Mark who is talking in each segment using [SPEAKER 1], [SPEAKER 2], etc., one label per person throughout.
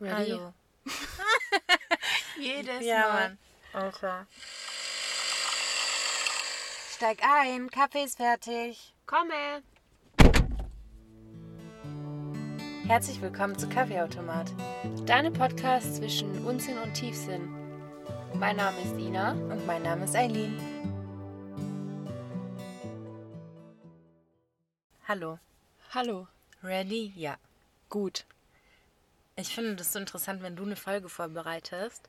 [SPEAKER 1] Ready?
[SPEAKER 2] Hallo.
[SPEAKER 1] Jedes
[SPEAKER 2] Ja,
[SPEAKER 1] Mal.
[SPEAKER 2] Mann. Okay.
[SPEAKER 1] Steig ein, Kaffee ist fertig.
[SPEAKER 2] Komme.
[SPEAKER 1] Herzlich willkommen zu Kaffeeautomat.
[SPEAKER 2] Deine Podcast zwischen Unsinn und Tiefsinn. Mein Name ist Ina.
[SPEAKER 1] Und mein Name ist Eileen. Hallo.
[SPEAKER 2] Hallo.
[SPEAKER 1] Ready? Ja.
[SPEAKER 2] Gut.
[SPEAKER 1] Ich finde das so interessant, wenn du eine Folge vorbereitest.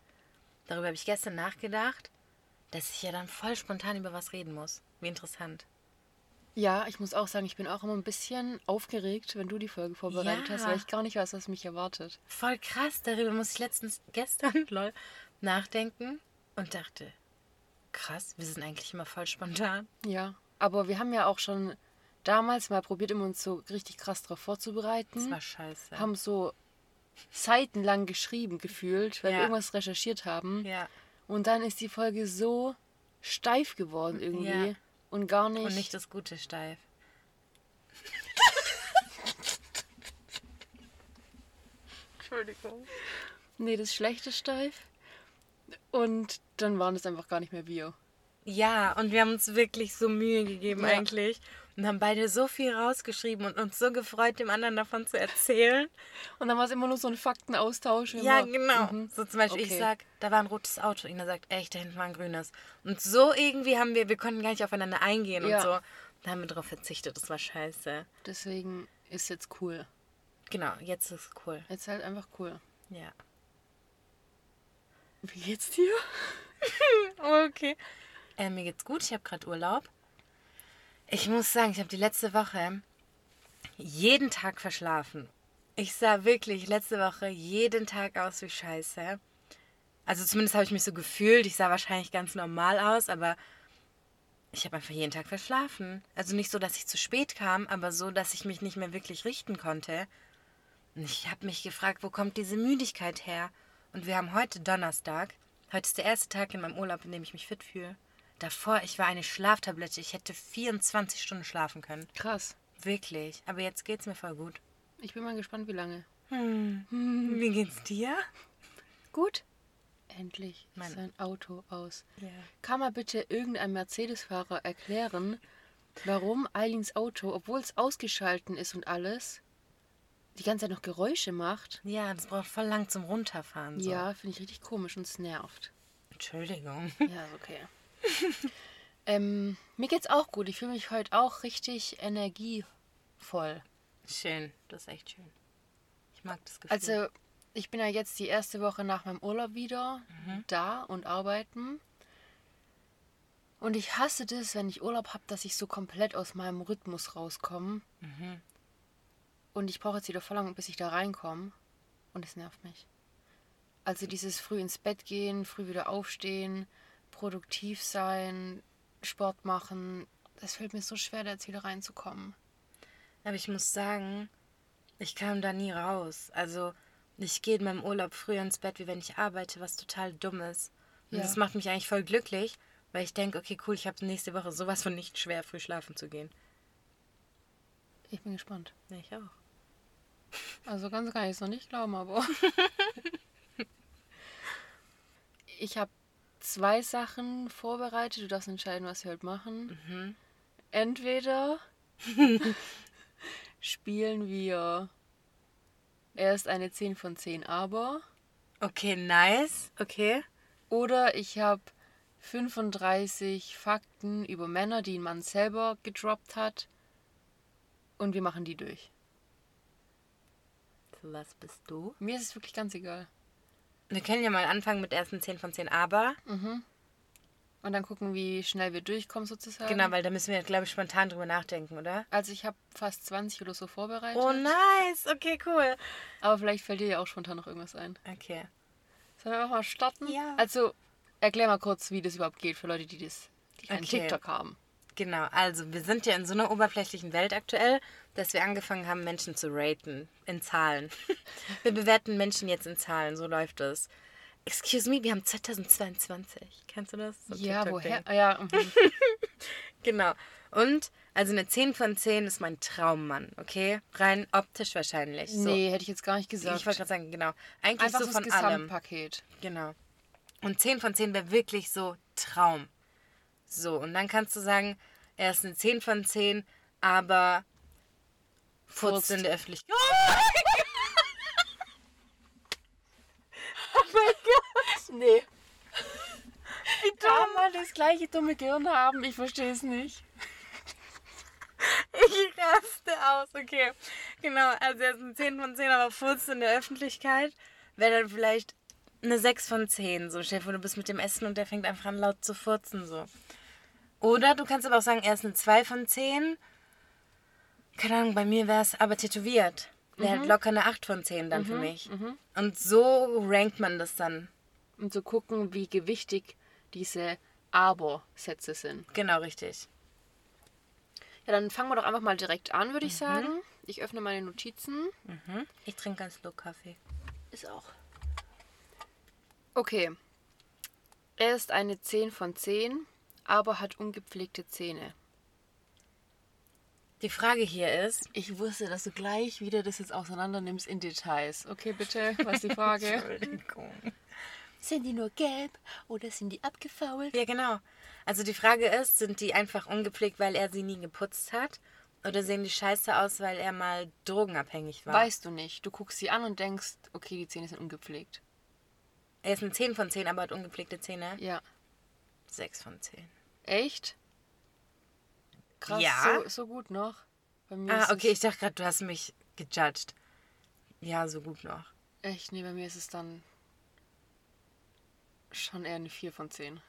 [SPEAKER 1] Darüber habe ich gestern nachgedacht, dass ich ja dann voll spontan über was reden muss. Wie interessant.
[SPEAKER 2] Ja, ich muss auch sagen, ich bin auch immer ein bisschen aufgeregt, wenn du die Folge vorbereitet
[SPEAKER 1] Ja.
[SPEAKER 2] hast, weil ich gar nicht weiß, was mich erwartet.
[SPEAKER 1] Voll krass. Darüber muss ich letztens, gestern, lol, nachdenken und dachte, krass, wir sind eigentlich immer voll spontan.
[SPEAKER 2] Ja, aber wir haben ja auch schon damals mal probiert, immer uns so richtig krass darauf vorzubereiten.
[SPEAKER 1] Das war scheiße.
[SPEAKER 2] haben so seitenlang geschrieben gefühlt, weil
[SPEAKER 1] Ja.
[SPEAKER 2] wir irgendwas recherchiert haben.
[SPEAKER 1] ja.
[SPEAKER 2] Und dann ist die Folge so steif geworden irgendwie
[SPEAKER 1] Ja.
[SPEAKER 2] und gar nicht.
[SPEAKER 1] Und nicht das gute Steif. Entschuldigung.
[SPEAKER 2] Nee, das schlechte steif. Und dann waren es einfach gar nicht mehr wir.
[SPEAKER 1] Ja, und wir haben uns wirklich so Mühe gegeben
[SPEAKER 2] Ja.
[SPEAKER 1] eigentlich. Und haben beide so viel rausgeschrieben und uns so gefreut, dem anderen davon zu erzählen.
[SPEAKER 2] Und dann war es immer nur so ein Faktenaustausch.
[SPEAKER 1] Ja,
[SPEAKER 2] immer.
[SPEAKER 1] genau.
[SPEAKER 2] Mhm.
[SPEAKER 1] So zum Beispiel, ich
[SPEAKER 2] Okay.
[SPEAKER 1] sag, da war ein rotes Auto. Ina sagt, echt, da hinten war ein grünes. Und so irgendwie haben wir, wir konnten gar nicht aufeinander eingehen
[SPEAKER 2] Ja.
[SPEAKER 1] und so. Da haben wir drauf verzichtet, das war scheiße.
[SPEAKER 2] Deswegen ist jetzt cool.
[SPEAKER 1] Genau, jetzt ist es cool.
[SPEAKER 2] Jetzt halt einfach cool.
[SPEAKER 1] Ja.
[SPEAKER 2] Wie geht's dir?
[SPEAKER 1] Okay. Äh, mir geht's gut, ich habe gerade Urlaub. Ich muss sagen, ich habe die letzte Woche jeden Tag verschlafen. Ich sah wirklich letzte Woche jeden Tag aus wie Scheiße. Also zumindest habe ich mich so gefühlt. Ich sah wahrscheinlich ganz normal aus, aber ich habe einfach jeden Tag verschlafen. Also nicht so, dass ich zu spät kam, aber so, dass ich mich nicht mehr wirklich richten konnte. Und ich habe mich gefragt, wo kommt diese Müdigkeit her? Und wir haben heute Donnerstag. Heute ist der erste Tag in meinem Urlaub, in dem ich mich fit fühle. Davor, ich war eine Schlaftablette. Ich hätte 24 Stunden schlafen können.
[SPEAKER 2] Krass.
[SPEAKER 1] Wirklich. Aber jetzt geht's mir voll gut.
[SPEAKER 2] Ich bin mal gespannt, wie lange.
[SPEAKER 1] Wie geht's dir?
[SPEAKER 2] Gut. Endlich ist
[SPEAKER 1] Mein-
[SPEAKER 2] sein Auto aus.
[SPEAKER 1] Ja.
[SPEAKER 2] Kann mal bitte irgendein Mercedes-Fahrer erklären, warum Eileens Auto, obwohl es ausgeschalten ist und alles, die ganze Zeit noch Geräusche macht?
[SPEAKER 1] Ja, das braucht voll lang zum Runterfahren. So.
[SPEAKER 2] Ja, finde ich richtig komisch und es nervt.
[SPEAKER 1] Entschuldigung.
[SPEAKER 2] Ja, ist okay. ähm, mir geht's auch gut. Ich fühle mich heute auch richtig energievoll.
[SPEAKER 1] Schön. Das ist echt schön. Ich mag das Gefühl.
[SPEAKER 2] Also, ich bin ja jetzt die erste Woche nach meinem Urlaub wieder da und arbeiten. Und ich hasse das, wenn ich Urlaub habe, dass ich so komplett aus meinem Rhythmus rauskomme. Und ich brauche jetzt wieder voll lange, bis ich da reinkomme. Und es nervt mich. Also dieses früh ins Bett gehen, früh wieder aufstehen, produktiv sein, Sport machen. Das fällt mir so schwer, da jetzt wieder reinzukommen.
[SPEAKER 1] Aber ich muss sagen, ich kam da nie raus. Also, ich gehe in meinem Urlaub früher ins Bett, wie wenn ich arbeite, was total dumm ist. Und
[SPEAKER 2] Ja.
[SPEAKER 1] das macht mich eigentlich voll glücklich, weil ich denke, okay, cool, ich habe nächste Woche sowas von nicht schwer, früh schlafen zu gehen.
[SPEAKER 2] Ich bin gespannt.
[SPEAKER 1] Ja, ich auch.
[SPEAKER 2] Also ganz kann ich es noch nicht glauben, aber. ich habe zwei Sachen vorbereitet. Du darfst entscheiden, was wir heute machen. Entweder spielen wir erst eine 10 von 10 aber.
[SPEAKER 1] Okay, nice. Okay.
[SPEAKER 2] Oder ich habe 35 Fakten über Männer, die ein Mann selber gedroppt hat. Und wir machen die durch.
[SPEAKER 1] Was bist du?
[SPEAKER 2] Mir ist es wirklich ganz egal.
[SPEAKER 1] Wir können ja mal anfangen mit ersten 10 von 10, aber.
[SPEAKER 2] Und dann gucken, wie schnell wir durchkommen sozusagen.
[SPEAKER 1] Genau, weil da müssen wir, glaube ich, spontan drüber nachdenken, oder?
[SPEAKER 2] Also ich habe fast 20 oder so vorbereitet.
[SPEAKER 1] Oh, nice. Okay, cool.
[SPEAKER 2] Aber vielleicht fällt dir ja auch spontan noch irgendwas ein.
[SPEAKER 1] Okay.
[SPEAKER 2] Sollen wir einfach mal starten?
[SPEAKER 1] Ja.
[SPEAKER 2] Also erklär mal kurz, wie das überhaupt geht für Leute, die das die keinen
[SPEAKER 1] Okay.
[SPEAKER 2] TikTok haben.
[SPEAKER 1] Genau, also wir sind ja in so einer oberflächlichen Welt aktuell, dass wir angefangen haben, Menschen zu raten in Zahlen. wir bewerten Menschen jetzt in Zahlen, so läuft es. Excuse me, wir haben 2022. Kennst du das? So
[SPEAKER 2] ja, woher? Ah, Ja, mhm.
[SPEAKER 1] Genau. Und Also eine 10 von 10 ist mein Traummann, okay? Rein optisch wahrscheinlich. So.
[SPEAKER 2] Nee, hätte ich jetzt gar nicht gesagt.
[SPEAKER 1] Ich wollte gerade sagen, genau. Eigentlich
[SPEAKER 2] Einfach
[SPEAKER 1] so von
[SPEAKER 2] das
[SPEAKER 1] allem.
[SPEAKER 2] Gesamtpaket.
[SPEAKER 1] Genau. Und 10 von 10 wäre wirklich so Traum. So, und dann kannst du sagen, er ist eine 10 von 10, aber furzt in der Öffentlichkeit.
[SPEAKER 2] Nee. Wie kann man das gleiche dumme Gehirn haben? Ich verstehe es nicht.
[SPEAKER 1] Ich raste aus, okay. Genau, also er ist eine 10 von 10, aber furzt in der Öffentlichkeit. Wäre dann vielleicht eine 6 von 10. So, Chef, du bist mit dem Essen und der fängt einfach an laut zu furzen. So. Oder du kannst aber auch sagen, er ist eine 2 von 10. Keine Ahnung, bei mir wäre es aber tätowiert. Wäre halt locker eine 8 von 10 dann für mich. Und so rankt man das dann.
[SPEAKER 2] Und zu gucken, wie gewichtig diese Aber-Sätze sind.
[SPEAKER 1] Genau, richtig.
[SPEAKER 2] Ja, dann fangen wir doch einfach mal direkt an, würde ich sagen. Ich öffne meine Notizen.
[SPEAKER 1] Mhm. Ich trinke ganz Slow Kaffee.
[SPEAKER 2] Ist auch. Okay. Er ist eine 10 von 10, aber hat ungepflegte Zähne.
[SPEAKER 1] Die Frage hier ist,
[SPEAKER 2] Ich wusste, dass du gleich wieder das jetzt auseinander nimmst in Details. Okay, bitte, was ist die Frage?
[SPEAKER 1] Entschuldigung.
[SPEAKER 2] sind die nur gelb oder sind die abgefault?
[SPEAKER 1] Ja, genau. Also die Frage ist, sind die einfach ungepflegt, weil er sie nie geputzt hat? Oder sehen die scheiße aus, weil er mal drogenabhängig war?
[SPEAKER 2] Weißt du nicht. Du guckst sie an und denkst, okay, die Zähne sind ungepflegt.
[SPEAKER 1] Er ist ein 10 von 10, aber hat ungepflegte Zähne.
[SPEAKER 2] Ja.
[SPEAKER 1] 6 von 10.
[SPEAKER 2] Echt? Krass,
[SPEAKER 1] Ja.
[SPEAKER 2] so, so gut noch. Bei mir ist
[SPEAKER 1] Ah, okay, ich dachte gerade, du hast mich gejudged. Ja, so gut noch.
[SPEAKER 2] echt, nee, bei mir ist es dann schon eher eine 4 von 10.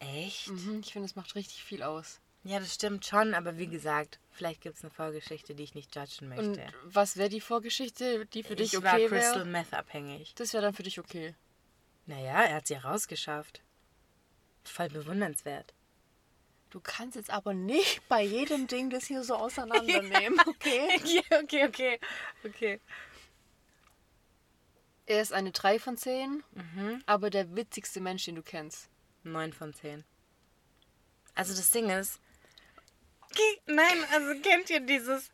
[SPEAKER 1] Echt?
[SPEAKER 2] Mhm, ich finde, es macht richtig viel aus.
[SPEAKER 1] Ja, das stimmt schon, aber wie gesagt, vielleicht gibt es eine Vorgeschichte, die ich nicht judgen
[SPEAKER 2] Und
[SPEAKER 1] möchte.
[SPEAKER 2] was wäre die Vorgeschichte, die für dich
[SPEAKER 1] ich war
[SPEAKER 2] okay
[SPEAKER 1] Crystal
[SPEAKER 2] wäre?
[SPEAKER 1] Meth abhängig.
[SPEAKER 2] Das wäre dann für dich okay.
[SPEAKER 1] Naja, er hat sie rausgeschafft. Voll bewundernswert.
[SPEAKER 2] Du kannst jetzt aber nicht bei jedem Ding das hier so auseinandernehmen, okay?
[SPEAKER 1] okay, okay, okay. Okay.
[SPEAKER 2] Er ist eine 3 von 10,
[SPEAKER 1] Mhm.
[SPEAKER 2] aber der witzigste Mensch, den du kennst.
[SPEAKER 1] 9 von 10. Also das Ding ist. Nein, also kennt ihr dieses.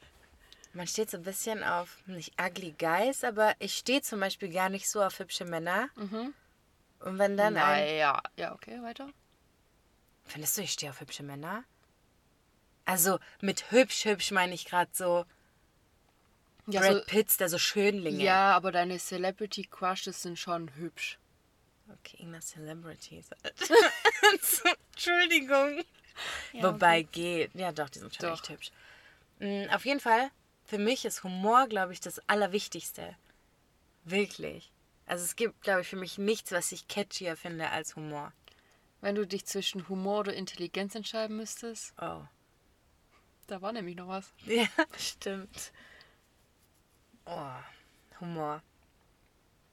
[SPEAKER 1] Man steht so ein bisschen auf, nicht ugly guys, aber ich stehe zum Beispiel gar nicht so auf hübsche Männer. Und wenn dann ein.
[SPEAKER 2] ja. Ja, okay, weiter.
[SPEAKER 1] Findest du, ich stehe auf hübsche Männer? Also mit hübsch, hübsch meine ich gerade so
[SPEAKER 2] Ja,
[SPEAKER 1] Brad
[SPEAKER 2] so,
[SPEAKER 1] Pitts, der so Schönlinge.
[SPEAKER 2] ja, aber deine Celebrity Crushes sind schon hübsch.
[SPEAKER 1] Okay, irgendwas Celebrities. Entschuldigung.
[SPEAKER 2] Ja,
[SPEAKER 1] Wobei geht. Ja, doch, die sind schon
[SPEAKER 2] Doch.
[SPEAKER 1] echt hübsch. Mm, Auf jeden Fall, für mich ist Humor, glaube ich, das Allerwichtigste. Wirklich. Also es gibt, glaube ich, für mich nichts, was ich catchier finde als Humor.
[SPEAKER 2] Wenn du dich zwischen Humor oder Intelligenz entscheiden müsstest,
[SPEAKER 1] Oh.
[SPEAKER 2] da war nämlich noch was.
[SPEAKER 1] Ja, stimmt. Oh, Humor.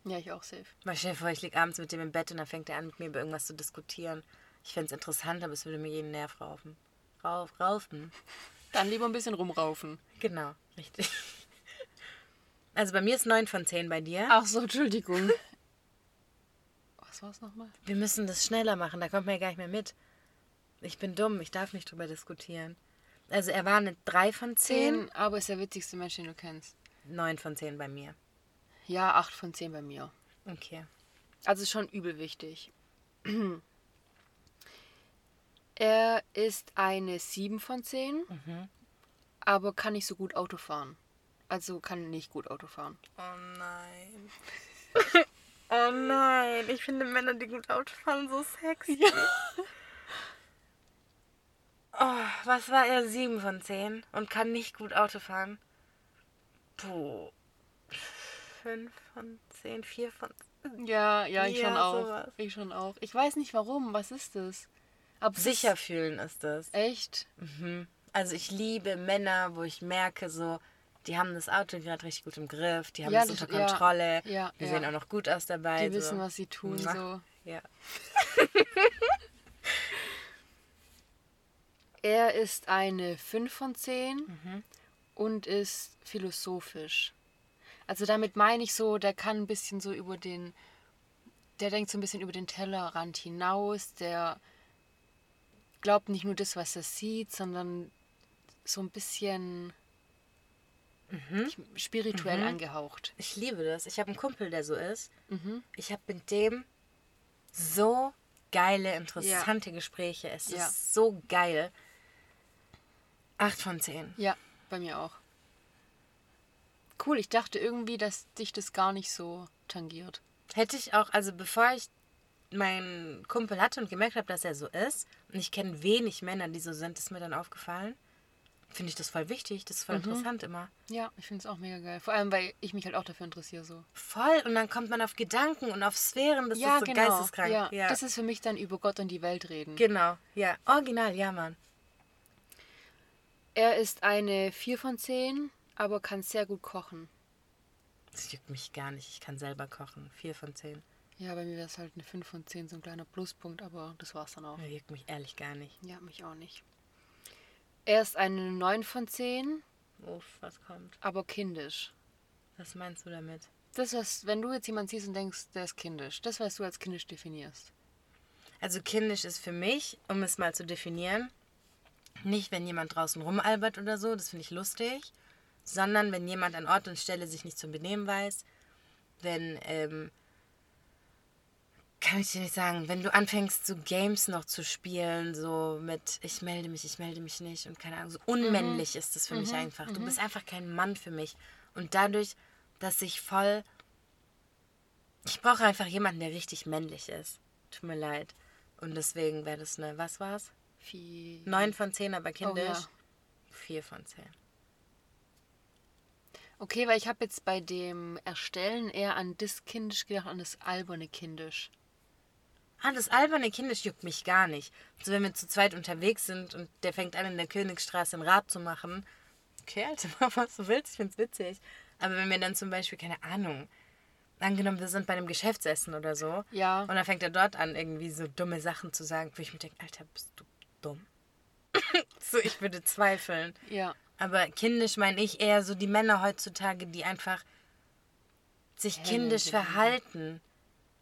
[SPEAKER 2] Ja, ich auch safe.
[SPEAKER 1] Mal stell dir vor, ich liege abends mit dem im Bett und dann fängt er an, mit mir über irgendwas zu diskutieren. Ich fände es interessant, aber es würde mir jeden Nerv raufen. Rauf, raufen.
[SPEAKER 2] Dann lieber ein bisschen rumraufen.
[SPEAKER 1] Genau, richtig. Also bei mir ist 9 von 10 bei dir.
[SPEAKER 2] Ach so, Entschuldigung. Was war's nochmal?
[SPEAKER 1] Wir müssen das schneller machen, da kommt man ja gar nicht mehr mit. Ich bin dumm, ich darf nicht drüber diskutieren. Also er war eine 3 von 10,
[SPEAKER 2] 10, aber ist der witzigste Mensch, den du kennst.
[SPEAKER 1] 9 von 10 bei mir.
[SPEAKER 2] Ja, 8 von 10 bei mir.
[SPEAKER 1] Okay.
[SPEAKER 2] Also schon übel wichtig. Er ist eine 7 von 10, aber kann nicht so gut Auto fahren. Also kann nicht gut Auto fahren.
[SPEAKER 1] Oh nein. oh nein, ich finde Männer, die gut Auto fahren, so sexy. Oh, was war er? 7 von 10 und kann nicht gut Auto fahren. Puh. 5 von 10, 4 von
[SPEAKER 2] Ja, ja, ich
[SPEAKER 1] Ja,
[SPEAKER 2] schon auch.
[SPEAKER 1] sowas.
[SPEAKER 2] Ich schon auch. Ich weiß nicht warum. Was ist das? Es
[SPEAKER 1] Sicher fühlen ist das.
[SPEAKER 2] echt?
[SPEAKER 1] Mhm. Also ich liebe Männer, wo ich merke, so, die haben das Auto gerade richtig gut im Griff, die haben
[SPEAKER 2] Ja,
[SPEAKER 1] es unter Kontrolle,
[SPEAKER 2] ja,
[SPEAKER 1] die
[SPEAKER 2] ja.
[SPEAKER 1] sehen auch noch gut aus dabei.
[SPEAKER 2] Die wissen,
[SPEAKER 1] so.
[SPEAKER 2] was sie tun.
[SPEAKER 1] Mua.
[SPEAKER 2] So.
[SPEAKER 1] Ja.
[SPEAKER 2] Er ist eine 5 von 10
[SPEAKER 1] Mhm.
[SPEAKER 2] und ist philosophisch. Also damit meine ich so, der kann ein bisschen so über den, der denkt so ein bisschen über den Tellerrand hinaus, der glaubt nicht nur das, was er sieht, sondern so ein bisschen
[SPEAKER 1] Mhm.
[SPEAKER 2] spirituell angehaucht.
[SPEAKER 1] Ich liebe das. Ich habe einen Kumpel, der so ist.
[SPEAKER 2] Mhm.
[SPEAKER 1] Ich habe mit dem so geile, interessante Gespräche. Es
[SPEAKER 2] Ja.
[SPEAKER 1] ist so geil. Acht von zehn.
[SPEAKER 2] Ja, bei mir auch. Cool, ich dachte irgendwie, dass dich das gar nicht so tangiert.
[SPEAKER 1] Hätte ich auch, also bevor ich meinen Kumpel hatte und gemerkt habe, dass er so ist, und ich kenne wenig Männer, die so sind, ist mir dann aufgefallen, finde ich das voll wichtig. Das ist voll interessant immer.
[SPEAKER 2] Ja, ich finde es auch mega geil. Vor allem, weil ich mich halt auch dafür interessiere so.
[SPEAKER 1] Voll. Und dann kommt man auf Gedanken und auf Sphären. Das ist so geisteskrank.
[SPEAKER 2] Ja,
[SPEAKER 1] Ja.
[SPEAKER 2] Das ist für mich dann über Gott und die Welt reden.
[SPEAKER 1] genau. Ja. Original, ja, Mann.
[SPEAKER 2] er ist eine 4 von 10, aber kann sehr gut kochen.
[SPEAKER 1] Das juckt mich gar nicht. Ich kann selber kochen. Vier von zehn.
[SPEAKER 2] Ja, bei mir wäre es halt eine 5 von 10, so ein kleiner Pluspunkt, aber das war's dann auch.
[SPEAKER 1] Das juckt mich ehrlich gar nicht.
[SPEAKER 2] Ja, mich auch nicht. Er ist eine 9 von 10,
[SPEAKER 1] Uff, was kommt?
[SPEAKER 2] aber kindisch.
[SPEAKER 1] Was meinst du damit?
[SPEAKER 2] Das, was, wenn du jetzt jemanden siehst und denkst, der ist kindisch, das, was du als kindisch definierst.
[SPEAKER 1] Also kindisch ist für mich, um es mal zu definieren, nicht, wenn jemand draußen rumalbert oder so, das finde ich lustig, sondern wenn jemand an Ort und Stelle sich nicht zu benehmen weiß, wenn, ähm, kann ich dir nicht sagen, wenn du anfängst, so Games noch zu spielen, so mit ich melde mich, ich melde mich nicht und keine Ahnung, so unmännlich ist das für mich einfach. Du bist einfach kein Mann für mich. Und dadurch, dass ich voll. Ich brauche einfach jemanden, der richtig männlich ist. Tut mir leid. Und deswegen wäre das eine, was war's?
[SPEAKER 2] Wie.
[SPEAKER 1] 9 von 10, aber kindisch.
[SPEAKER 2] ja.
[SPEAKER 1] 4 von 10.
[SPEAKER 2] Okay, weil ich habe jetzt bei dem Erstellen eher an das kindisch gedacht, an das alberne kindisch.
[SPEAKER 1] Ah, das alberne Kindisch juckt mich gar nicht. So, wenn wir zu zweit unterwegs sind und der fängt an, in der Königsstraße ein Rad zu machen. Okay, Alter, mach was du willst, ich find's witzig. Aber wenn wir dann zum Beispiel, keine Ahnung, angenommen, wir sind bei einem Geschäftsessen oder so.
[SPEAKER 2] Ja.
[SPEAKER 1] Und dann fängt er dort an, irgendwie so dumme Sachen zu sagen, wo ich mir denke, Alter, bist du dumm? so, ich würde zweifeln.
[SPEAKER 2] Ja.
[SPEAKER 1] Aber kindisch meine ich eher so die Männer heutzutage, die einfach sich kindisch verhalten.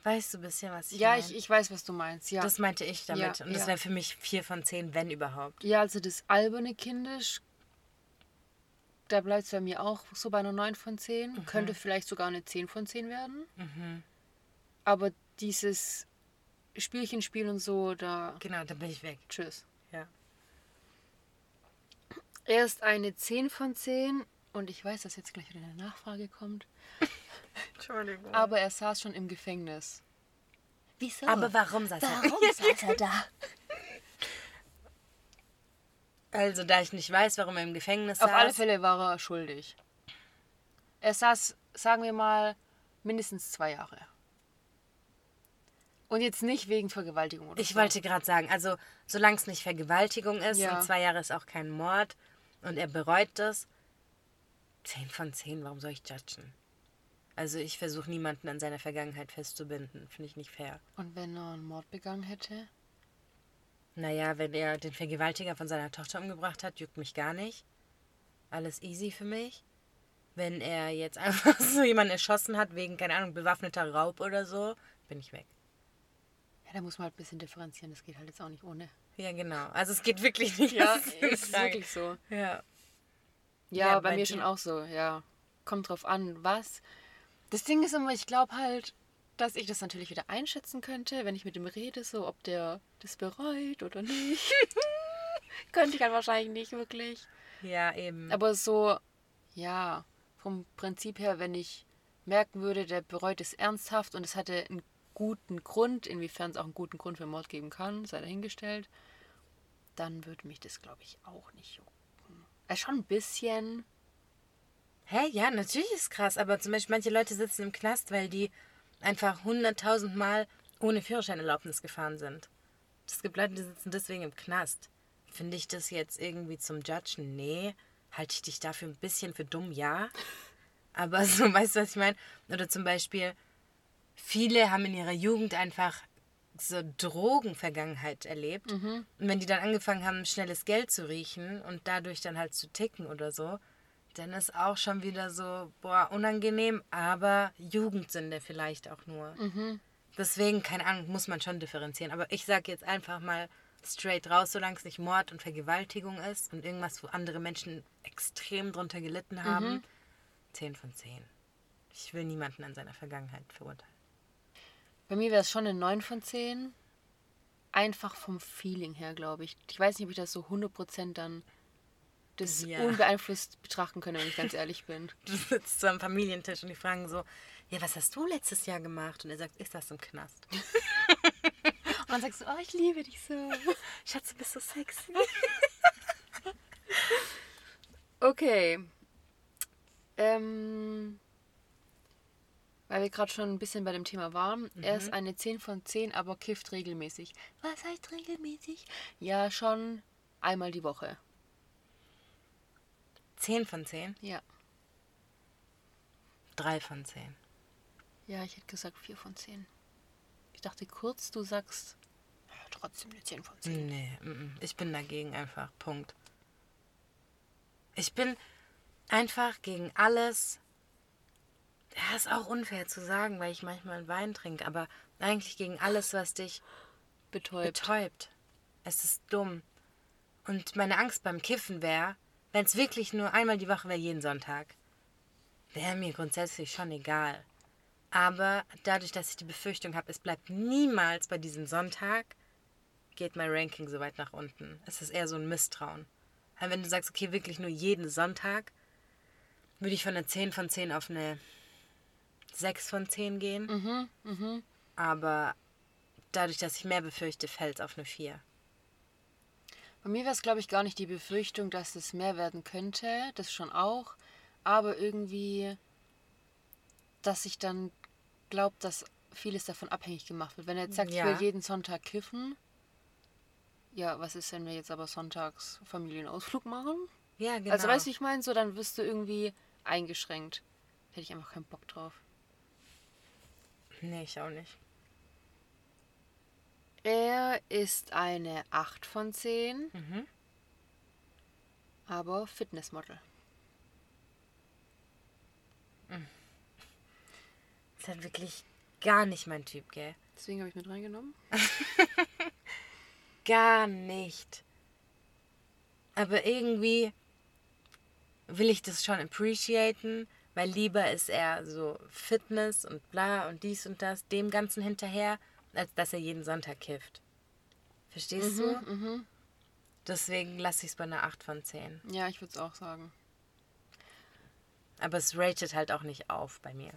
[SPEAKER 1] Weißt du ein bisschen, was ich
[SPEAKER 2] Ja,
[SPEAKER 1] meine?
[SPEAKER 2] ich, ich weiß, was du meinst. Ja.
[SPEAKER 1] Das meinte ich damit.
[SPEAKER 2] Ja,
[SPEAKER 1] und das
[SPEAKER 2] ja.
[SPEAKER 1] wäre für mich vier von zehn, wenn überhaupt.
[SPEAKER 2] ja, also das alberne kindisch, da bleibt es bei mir auch so bei einer 9 von 10.
[SPEAKER 1] Mhm.
[SPEAKER 2] Könnte vielleicht sogar eine 10 von 10 werden. Aber dieses Spielchen und so, da.
[SPEAKER 1] Genau, da bin ich weg.
[SPEAKER 2] Tschüss.
[SPEAKER 1] Ja.
[SPEAKER 2] Er ist eine 10 von 10 und ich weiß, dass jetzt gleich wieder eine Nachfrage kommt.
[SPEAKER 1] Entschuldigung.
[SPEAKER 2] Aber er saß schon im Gefängnis. Wieso?
[SPEAKER 1] Aber warum saß er?
[SPEAKER 2] Warum saß er da?
[SPEAKER 1] Also, da ich nicht weiß, warum er im Gefängnis
[SPEAKER 2] Auf
[SPEAKER 1] saß.
[SPEAKER 2] alle Fälle war er schuldig. Er saß, sagen wir mal, mindestens zwei Jahre. Und jetzt nicht wegen Vergewaltigung oder
[SPEAKER 1] Ich
[SPEAKER 2] so.
[SPEAKER 1] wollte gerade sagen, also, solange es nicht Vergewaltigung ist
[SPEAKER 2] Ja.
[SPEAKER 1] und zwei Jahre ist auch kein Mord und er bereut das, zehn von zehn, warum soll ich judgen? Also, ich versuche niemanden an seiner Vergangenheit festzubinden. Finde ich nicht fair.
[SPEAKER 2] Und wenn er einen Mord begangen hätte?
[SPEAKER 1] Naja, wenn er den Vergewaltiger von seiner Tochter umgebracht hat, juckt mich gar nicht. Alles easy für mich. Wenn er jetzt einfach so jemanden erschossen hat wegen, keine Ahnung, bewaffneter Raub oder so, bin ich weg.
[SPEAKER 2] Ja, da muss man halt ein bisschen differenzieren. Das geht halt jetzt auch nicht ohne.
[SPEAKER 1] Ja, genau. Also es geht wirklich nicht.
[SPEAKER 2] Ja,
[SPEAKER 1] eine
[SPEAKER 2] ist
[SPEAKER 1] Frage.
[SPEAKER 2] wirklich so.
[SPEAKER 1] Ja.
[SPEAKER 2] Ja,
[SPEAKER 1] Ja,
[SPEAKER 2] bei,
[SPEAKER 1] bei
[SPEAKER 2] mir
[SPEAKER 1] dir-
[SPEAKER 2] schon auch so, ja. Kommt drauf an, was. Das Ding ist immer, ich glaube halt, dass ich das natürlich wieder einschätzen könnte, wenn ich mit ihm rede, so ob der das bereut oder nicht. könnte ich halt wahrscheinlich nicht wirklich.
[SPEAKER 1] Ja, eben.
[SPEAKER 2] Aber so, ja, vom Prinzip her, wenn ich merken würde, der bereut es ernsthaft und es hatte einen guten Grund, inwiefern es auch einen guten Grund für Mord geben kann, sei dahingestellt, dann würde mich das, glaube ich, auch nicht jucken. Äh, schon ein bisschen.
[SPEAKER 1] Hä, ja, natürlich ist krass. Aber zum Beispiel manche Leute sitzen im Knast, weil die einfach hunderttausend Mal ohne Führerscheinerlaubnis gefahren sind. Es gibt Leute, die sitzen deswegen im Knast. Finde ich das jetzt irgendwie zum Judgen? Nee. Halte ich dich dafür ein bisschen für dumm? Ja. Aber so, weißt du, was ich meine? Oder zum Beispiel, viele haben in ihrer Jugend einfach so Drogenvergangenheit erlebt. Und wenn die dann angefangen haben, schnelles Geld zu riechen und dadurch dann halt zu ticken oder so, dann ist auch schon wieder so, boah, unangenehm, aber Jugendsünde vielleicht auch nur. Deswegen, keine Ahnung, muss man schon differenzieren. Aber ich sage jetzt einfach mal straight raus, solange es nicht Mord und Vergewaltigung ist und irgendwas, wo andere Menschen extrem drunter gelitten haben.
[SPEAKER 2] Mhm.
[SPEAKER 1] 10 von 10. Ich will niemanden an seiner Vergangenheit verurteilen.
[SPEAKER 2] Bei mir wäre es schon eine 9 von 10. Einfach vom Feeling her, glaube ich. Ich weiß nicht, ob ich das so 100% dann das
[SPEAKER 1] Ja.
[SPEAKER 2] unbeeinflusst betrachten könnte, wenn ich ganz ehrlich bin.
[SPEAKER 1] Du sitzt so am Familientisch und die fragen so, ja, was hast du letztes Jahr gemacht? Und er sagt, ich saß im Knast.
[SPEAKER 2] Und dann sagst du, oh, ich liebe dich so.
[SPEAKER 1] Schatz, du bist so sexy.
[SPEAKER 2] Okay. Ähm, weil wir gerade schon ein bisschen bei dem Thema waren. Er ist eine 10 von 10, aber kifft regelmäßig. Was heißt regelmäßig? Ja, schon einmal die Woche.
[SPEAKER 1] 10 von 10?
[SPEAKER 2] Ja.
[SPEAKER 1] 3 von 10.
[SPEAKER 2] Ja, ich hätte gesagt 4 von 10. Ich dachte kurz, du sagst ja, trotzdem eine 10 von 10.
[SPEAKER 1] Nee, mm, mm. ich bin dagegen einfach. Punkt. Ich bin einfach gegen alles. Ja, ist auch unfair zu sagen, weil ich manchmal Wein trinke, aber eigentlich gegen alles, was dich
[SPEAKER 2] Betäubt.
[SPEAKER 1] betäubt. Es ist dumm. Und meine Angst beim Kiffen wäre, wenn es wirklich nur einmal die Woche wäre, jeden Sonntag, wäre mir grundsätzlich schon egal. Aber dadurch, dass ich die Befürchtung habe, es bleibt niemals bei diesem Sonntag, geht mein Ranking so weit nach unten. Es ist eher so ein Misstrauen. Weil wenn du sagst, okay, wirklich nur jeden Sonntag, würde ich von einer 10 von 10 auf eine 6 von 10 gehen.
[SPEAKER 2] Mhm,
[SPEAKER 1] Aber dadurch, dass ich mehr befürchte, fällt es auf eine 4.
[SPEAKER 2] Bei mir wäre es, glaube ich, gar nicht die Befürchtung, dass es mehr werden könnte. Das schon auch. Aber irgendwie, dass ich dann glaube, dass vieles davon abhängig gemacht wird. Wenn er jetzt sagt,
[SPEAKER 1] Ja.
[SPEAKER 2] ich will jeden Sonntag kiffen. Ja, was ist, wenn wir jetzt aber sonntags Familienausflug machen?
[SPEAKER 1] Ja, genau.
[SPEAKER 2] Also weißt du, wie ich meine? So, dann wirst du irgendwie eingeschränkt. Hätte ich einfach keinen Bock drauf.
[SPEAKER 1] Nee, ich auch nicht.
[SPEAKER 2] Er ist eine 8 von 10,
[SPEAKER 1] Mhm.
[SPEAKER 2] aber Fitnessmodel.
[SPEAKER 1] Das ist halt wirklich gar nicht mein Typ, gell?
[SPEAKER 2] Deswegen habe ich mit reingenommen.
[SPEAKER 1] Gar nicht. Aber irgendwie will ich das schon appreciaten, weil lieber ist er so Fitness und bla und dies und das, dem Ganzen hinterher, als dass er jeden Sonntag kifft. Verstehst du? Deswegen lasse ich es bei einer 8 von 10.
[SPEAKER 2] Ja, ich würde es auch sagen.
[SPEAKER 1] Aber es ratet halt auch nicht auf bei mir.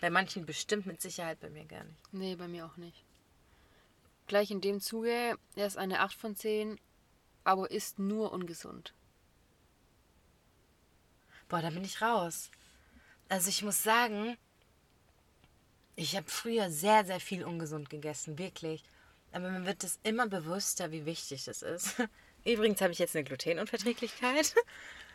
[SPEAKER 1] Bei manchen bestimmt mit Sicherheit, bei mir gar nicht.
[SPEAKER 2] Nee, bei mir auch nicht. Gleich in dem Zuge, er ist eine 8 von 10, aber ist nur ungesund.
[SPEAKER 1] Boah, da bin ich raus. Also ich muss sagen, ich habe früher sehr, sehr viel ungesund gegessen, wirklich. Aber mir wird es immer bewusster, wie wichtig das ist. Übrigens habe ich jetzt eine Glutenunverträglichkeit.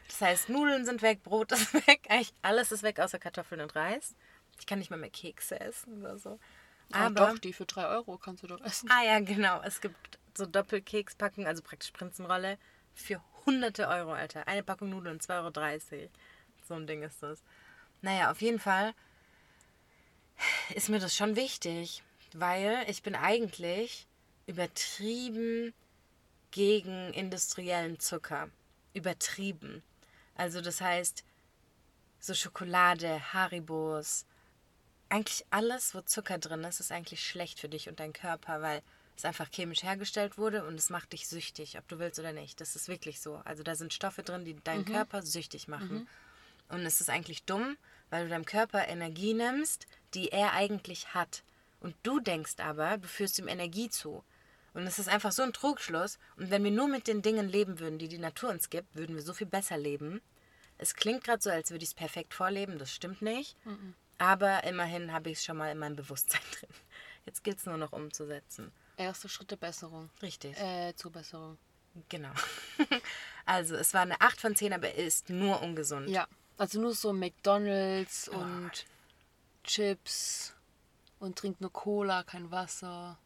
[SPEAKER 1] Das heißt, Nudeln sind weg, Brot ist weg, eigentlich alles ist weg, außer Kartoffeln und Reis. Ich kann nicht mal mehr Kekse essen oder so.
[SPEAKER 2] Aber
[SPEAKER 1] Aber,
[SPEAKER 2] doch, die für 3 Euro kannst du doch essen.
[SPEAKER 1] ah ja, genau, es gibt so Doppelkekspackungen, also praktisch Prinzenrolle, für hunderte Euro, Alter. Eine Packung Nudeln, 2,30 Euro. So ein Ding ist das. Naja, auf jeden Fall ist mir das schon wichtig, weil ich bin eigentlich übertrieben gegen industriellen Zucker. Übertrieben. Also das heißt, so Schokolade, Haribos, eigentlich alles, wo Zucker drin ist, ist eigentlich schlecht für dich und deinen Körper, weil es einfach chemisch hergestellt wurde und es macht dich süchtig, ob du willst oder nicht. Das ist wirklich so. Also da sind Stoffe drin, die deinen Körper süchtig machen. Und es ist eigentlich dumm, weil du deinem Körper Energie nimmst, die er eigentlich hat. Und du denkst aber, du führst ihm Energie zu. Und es ist einfach so ein Trugschluss. Und wenn wir nur mit den Dingen leben würden, die die Natur uns gibt, würden wir so viel besser leben. Es klingt gerade so, als würde ich es perfekt vorleben. Das stimmt nicht. Aber immerhin habe ich es schon mal in meinem Bewusstsein drin. Jetzt gilt es nur noch umzusetzen.
[SPEAKER 2] Erste Schritt der Besserung.
[SPEAKER 1] Richtig.
[SPEAKER 2] Äh, zur Besserung.
[SPEAKER 1] Genau. also es war eine 8 von 10, aber er ist nur ungesund.
[SPEAKER 2] Ja, also nur so McDonalds und Chips und trinkt nur Cola, kein Wasser.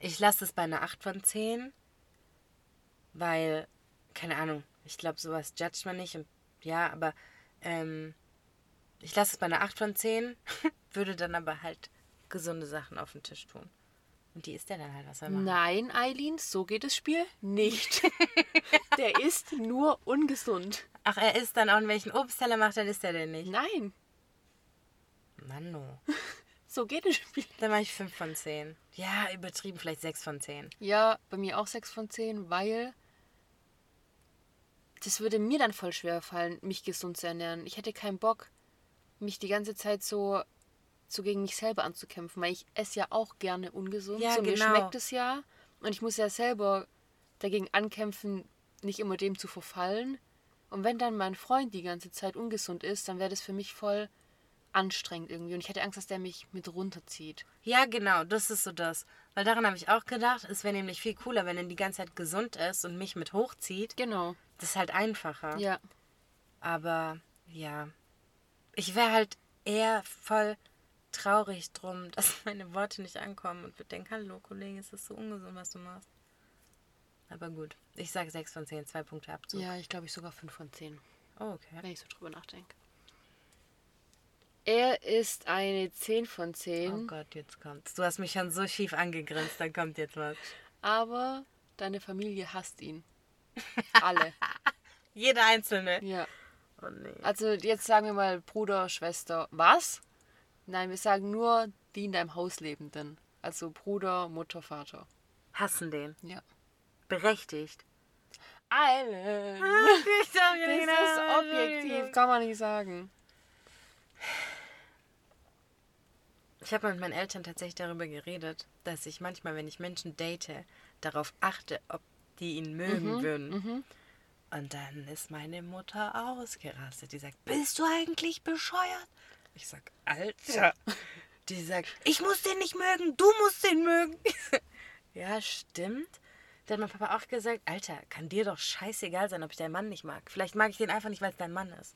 [SPEAKER 1] Ich lasse es bei einer 8 von 10, weil, keine Ahnung, ich glaube, sowas judgt man nicht. Und, ja, aber ähm, ich lasse es bei einer 8 von 10, würde dann aber halt gesunde Sachen auf den Tisch tun. Und die isst er dann halt, was er macht.
[SPEAKER 2] Nein, Eileen, so geht das Spiel nicht. Der ist nur ungesund.
[SPEAKER 1] Ach, er isst dann auch, in welchen Obstteller macht, dann isst er den nicht.
[SPEAKER 2] Nein,
[SPEAKER 1] Mano.
[SPEAKER 2] so geht das Spiel.
[SPEAKER 1] Dann mache ich 5 von 10. Ja, übertrieben, vielleicht 6 von 10.
[SPEAKER 2] Ja, bei mir auch 6 von 10, weil das würde mir dann voll schwer fallen, mich gesund zu ernähren. Ich hätte keinen Bock, mich die ganze Zeit so, so gegen mich selber anzukämpfen, weil ich esse ja auch gerne ungesund.
[SPEAKER 1] Ja,
[SPEAKER 2] so, mir
[SPEAKER 1] genau.
[SPEAKER 2] schmeckt es ja. Und ich muss ja selber dagegen ankämpfen, nicht immer dem zu verfallen. Und wenn dann mein Freund die ganze Zeit ungesund ist, dann wäre das für mich voll anstrengend irgendwie. Und ich hätte Angst, dass der mich mit runterzieht.
[SPEAKER 1] Ja, genau, das ist so das. Weil daran habe ich auch gedacht, es wäre nämlich viel cooler, wenn er die ganze Zeit gesund ist und mich mit hochzieht.
[SPEAKER 2] Genau.
[SPEAKER 1] Das ist halt einfacher.
[SPEAKER 2] Ja.
[SPEAKER 1] Aber ja, ich wäre halt eher voll traurig drum, dass meine Worte nicht ankommen und würde denken, hallo Kollege, ist das so ungesund, was du machst. Aber gut, ich sage 6 von 10, zwei Punkte Abzug.
[SPEAKER 2] Ja, ich glaube ich sogar 5 von 10.
[SPEAKER 1] Oh, okay.
[SPEAKER 2] wenn ich so drüber nachdenke. Er ist eine 10 von
[SPEAKER 1] Oh
[SPEAKER 2] 10,
[SPEAKER 1] Gott, jetzt kommt's. Du hast mich schon so schief angegrinst, dann kommt jetzt was.
[SPEAKER 2] aber deine Familie hasst ihn. Alle.
[SPEAKER 1] Jeder Einzelne.
[SPEAKER 2] ja.
[SPEAKER 1] Oh nee.
[SPEAKER 2] Also jetzt sagen wir mal Bruder, Schwester. Was? Nein, wir sagen nur die in deinem Haus Lebenden. Also Bruder, Mutter, Vater.
[SPEAKER 1] Hassen den.
[SPEAKER 2] Ja.
[SPEAKER 1] Berechtigt.
[SPEAKER 2] Allen.
[SPEAKER 1] Sag
[SPEAKER 2] Das ist objektiv, kann man nicht sagen.
[SPEAKER 1] Ich habe mit meinen Eltern tatsächlich darüber geredet, dass ich manchmal, wenn ich Menschen date, darauf achte, ob die ihn mögen würden. Und dann ist meine Mutter ausgerastet. Die sagt, bist du eigentlich bescheuert? Ich sag, Alter. Die sagt, ich muss den nicht mögen, du musst den mögen. Ja, stimmt. Dann hat mein Papa auch gesagt, Alter, kann dir doch scheißegal sein, ob ich deinen Mann nicht mag. Vielleicht mag ich den einfach nicht, weil es dein Mann ist.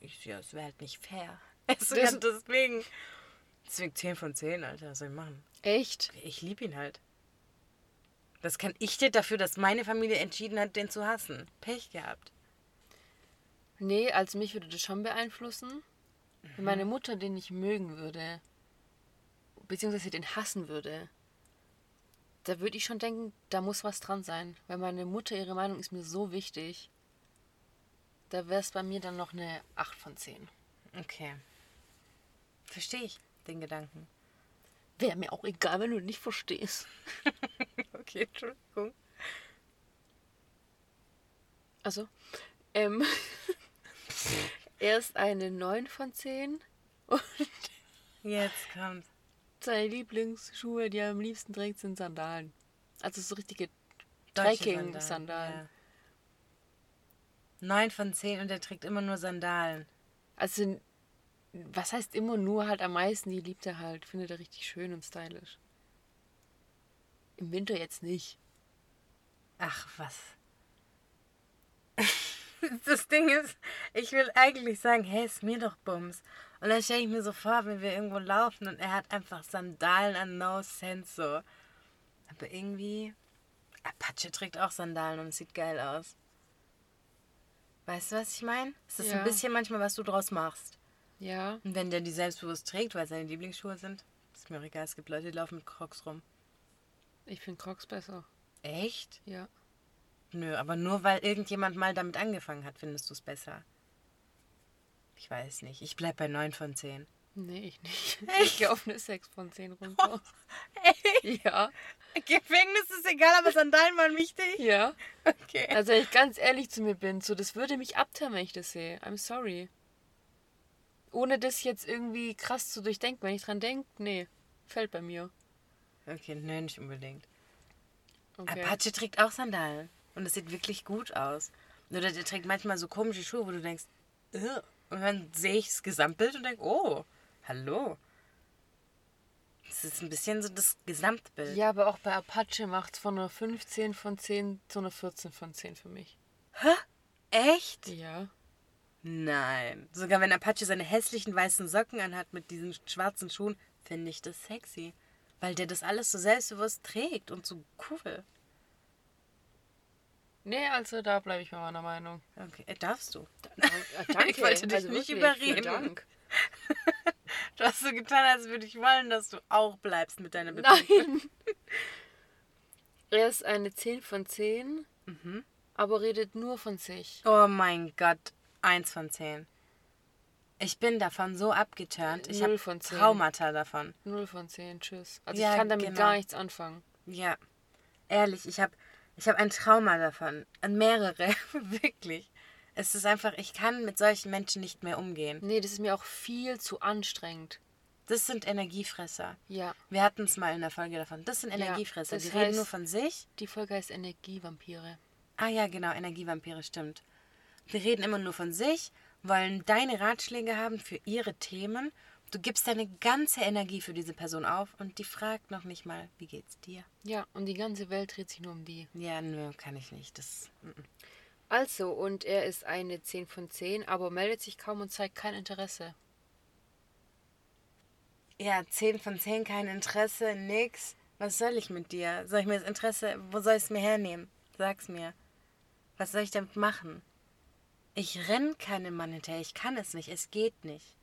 [SPEAKER 1] Ich ja, es wäre halt nicht fair. Also, ja, deswegen. Deswegen 10 von 10, Alter, was soll ich machen?
[SPEAKER 2] Echt?
[SPEAKER 1] Ich liebe ihn halt. Was kann ich dir dafür, dass meine Familie entschieden hat, den zu hassen? Pech gehabt.
[SPEAKER 2] Nee, also mich würde das schon beeinflussen. Wenn meine Mutter den nicht mögen würde, beziehungsweise den hassen würde, da würde ich schon denken, da muss was dran sein. Weil meine Mutter, ihre Meinung ist mir so wichtig. Da wäre es bei mir dann noch eine 8 von 10.
[SPEAKER 1] Okay. Verstehe ich den Gedanken.
[SPEAKER 2] Wäre mir auch egal, wenn du nicht verstehst.
[SPEAKER 1] Okay, Entschuldigung.
[SPEAKER 2] Also, ähm, er ist eine 9 von 10. Und
[SPEAKER 1] Jetzt kommt.
[SPEAKER 2] seine Lieblingsschuhe, die er am liebsten trägt, sind Sandalen. Also so richtige Trekking-Sandalen.
[SPEAKER 1] Ja. 9 von 10 und er trägt immer nur Sandalen.
[SPEAKER 2] Also, was heißt immer nur halt am meisten? Die liebt er halt. Findet er richtig schön und stylisch. Im Winter jetzt nicht.
[SPEAKER 1] Ach, was. das Ding ist, ich will eigentlich sagen, hey, ist mir doch Bums. Und dann stelle ich mir so vor, wenn wir irgendwo laufen und er hat einfach Sandalen an No Sense so. Aber irgendwie, Apache trägt auch Sandalen und sieht geil aus. Weißt du, was ich meine? Es ist
[SPEAKER 2] Ja.
[SPEAKER 1] ein bisschen manchmal, was du draus machst.
[SPEAKER 2] Ja.
[SPEAKER 1] Und wenn der die selbstbewusst trägt, weil es seine Lieblingsschuhe sind, ist mir egal. Es gibt Leute, die laufen mit Crocs rum.
[SPEAKER 2] Ich finde Crocs besser.
[SPEAKER 1] Echt?
[SPEAKER 2] Ja.
[SPEAKER 1] Nö, aber nur weil irgendjemand mal damit angefangen hat, findest du es besser. Ich weiß nicht. Ich bleib bei 9 von 10.
[SPEAKER 2] Nee, ich nicht. Ich gehe auf eine 6 von 10 runter. Ja.
[SPEAKER 1] Gefängnis ist egal, aber Sandalen waren wichtig.
[SPEAKER 2] Ja.
[SPEAKER 1] Okay.
[SPEAKER 2] Also, wenn ich ganz ehrlich zu mir bin, so, das würde mich abtören, wenn ich das sehe. I'm sorry. Ohne das jetzt irgendwie krass zu durchdenken. Wenn ich dran denke, nee, fällt bei mir.
[SPEAKER 1] Okay, nö, nicht unbedingt.
[SPEAKER 2] Okay.
[SPEAKER 1] Apache trägt auch Sandalen. Und es sieht wirklich gut aus. Oder der trägt manchmal so komische Schuhe, wo du denkst, "Ugh." und dann sehe ich das Gesamtbild und denke, oh, hallo. Das ist ein bisschen so das Gesamtbild.
[SPEAKER 2] Ja, aber auch bei Apache macht es von einer 15 von 10 zu einer 14 von 10 für mich.
[SPEAKER 1] Echt?
[SPEAKER 2] Ja.
[SPEAKER 1] Nein. Sogar wenn Apache seine hässlichen weißen Socken anhat mit diesen schwarzen Schuhen, finde ich das sexy. Weil der das alles so selbstbewusst trägt und so cool.
[SPEAKER 2] Nee, also da bleibe ich bei meiner Meinung.
[SPEAKER 1] Okay, äh, darfst du.
[SPEAKER 2] Danke,
[SPEAKER 1] Ich wollte dich nicht
[SPEAKER 2] wirklich,
[SPEAKER 1] überreden.
[SPEAKER 2] Dank.
[SPEAKER 1] Du hast so getan, als würde ich wollen, dass du auch bleibst mit deiner Beziehung.
[SPEAKER 2] Nein. er ist eine 10 von 10,
[SPEAKER 1] Mhm.
[SPEAKER 2] aber redet nur von sich.
[SPEAKER 1] Oh mein Gott, eins von zehn. Ich bin davon so abgeturnt. Ich
[SPEAKER 2] Null
[SPEAKER 1] habe
[SPEAKER 2] zehn.
[SPEAKER 1] Traumata davon.
[SPEAKER 2] 0 von 10, tschüss. Also
[SPEAKER 1] Ja,
[SPEAKER 2] ich kann damit
[SPEAKER 1] genau.
[SPEAKER 2] gar nichts anfangen.
[SPEAKER 1] Ja, ehrlich, ich habe ich hab ein Trauma davon. Und mehrere, wirklich. Es ist einfach, ich kann mit solchen Menschen nicht mehr umgehen.
[SPEAKER 2] Nee, das ist mir auch viel zu anstrengend.
[SPEAKER 1] Das sind Energiefresser.
[SPEAKER 2] Ja,
[SPEAKER 1] Wir hatten es mal in der Folge davon. Das sind
[SPEAKER 2] Ja,
[SPEAKER 1] Energiefresser.
[SPEAKER 2] das
[SPEAKER 1] Die reden
[SPEAKER 2] heißt-
[SPEAKER 1] nur von sich.
[SPEAKER 2] die Folge heißt Energievampire.
[SPEAKER 1] Ah ja, genau, Energievampire, stimmt. Die reden immer nur von sich, wollen deine Ratschläge haben für ihre Themen. Du gibst deine ganze Energie für diese Person auf und die fragt noch nicht mal, wie geht's dir?
[SPEAKER 2] Ja, und die ganze Welt dreht sich nur um die.
[SPEAKER 1] Ja, nö, kann ich nicht. Das, mm, mm.
[SPEAKER 2] Also, und er ist eine 10 von 10, aber meldet sich kaum und zeigt kein Interesse.
[SPEAKER 1] ja, 10 von 10, kein Interesse, nix. Was soll ich mit dir? Soll ich mir das Interesse, wo soll ich es mir hernehmen? Sag's mir. Was soll ich damit machen? Ich renn keinem Mann hinterher. Ich kann es nicht. Es geht nicht.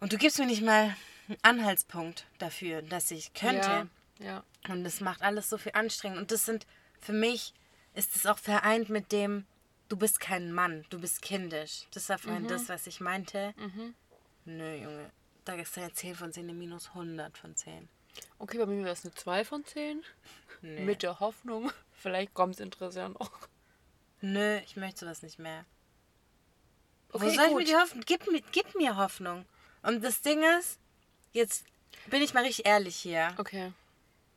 [SPEAKER 1] Und du gibst mir nicht mal einen Anhaltspunkt dafür, dass ich könnte.
[SPEAKER 2] Ja, ja.
[SPEAKER 1] Und das macht alles so viel anstrengend. Und das sind, für mich ist es auch vereint mit dem, du bist kein Mann, du bist kindisch. Das war vorhin das, was ich meinte. Nö, Junge. Da ist eine 10 von 10, eine minus 100 von 10.
[SPEAKER 2] Okay, bei mir wäre es eine 2 von 10.
[SPEAKER 1] Nee.
[SPEAKER 2] Mit der Hoffnung, vielleicht kommt das Interesse ja noch.
[SPEAKER 1] Nö, ich möchte sowas nicht mehr. Wo
[SPEAKER 2] Okay,
[SPEAKER 1] soll ich
[SPEAKER 2] gut.
[SPEAKER 1] mir die Hoffnung? Gib mir, gib mir Hoffnung. Und das Ding ist, jetzt bin ich mal richtig ehrlich hier.
[SPEAKER 2] Okay.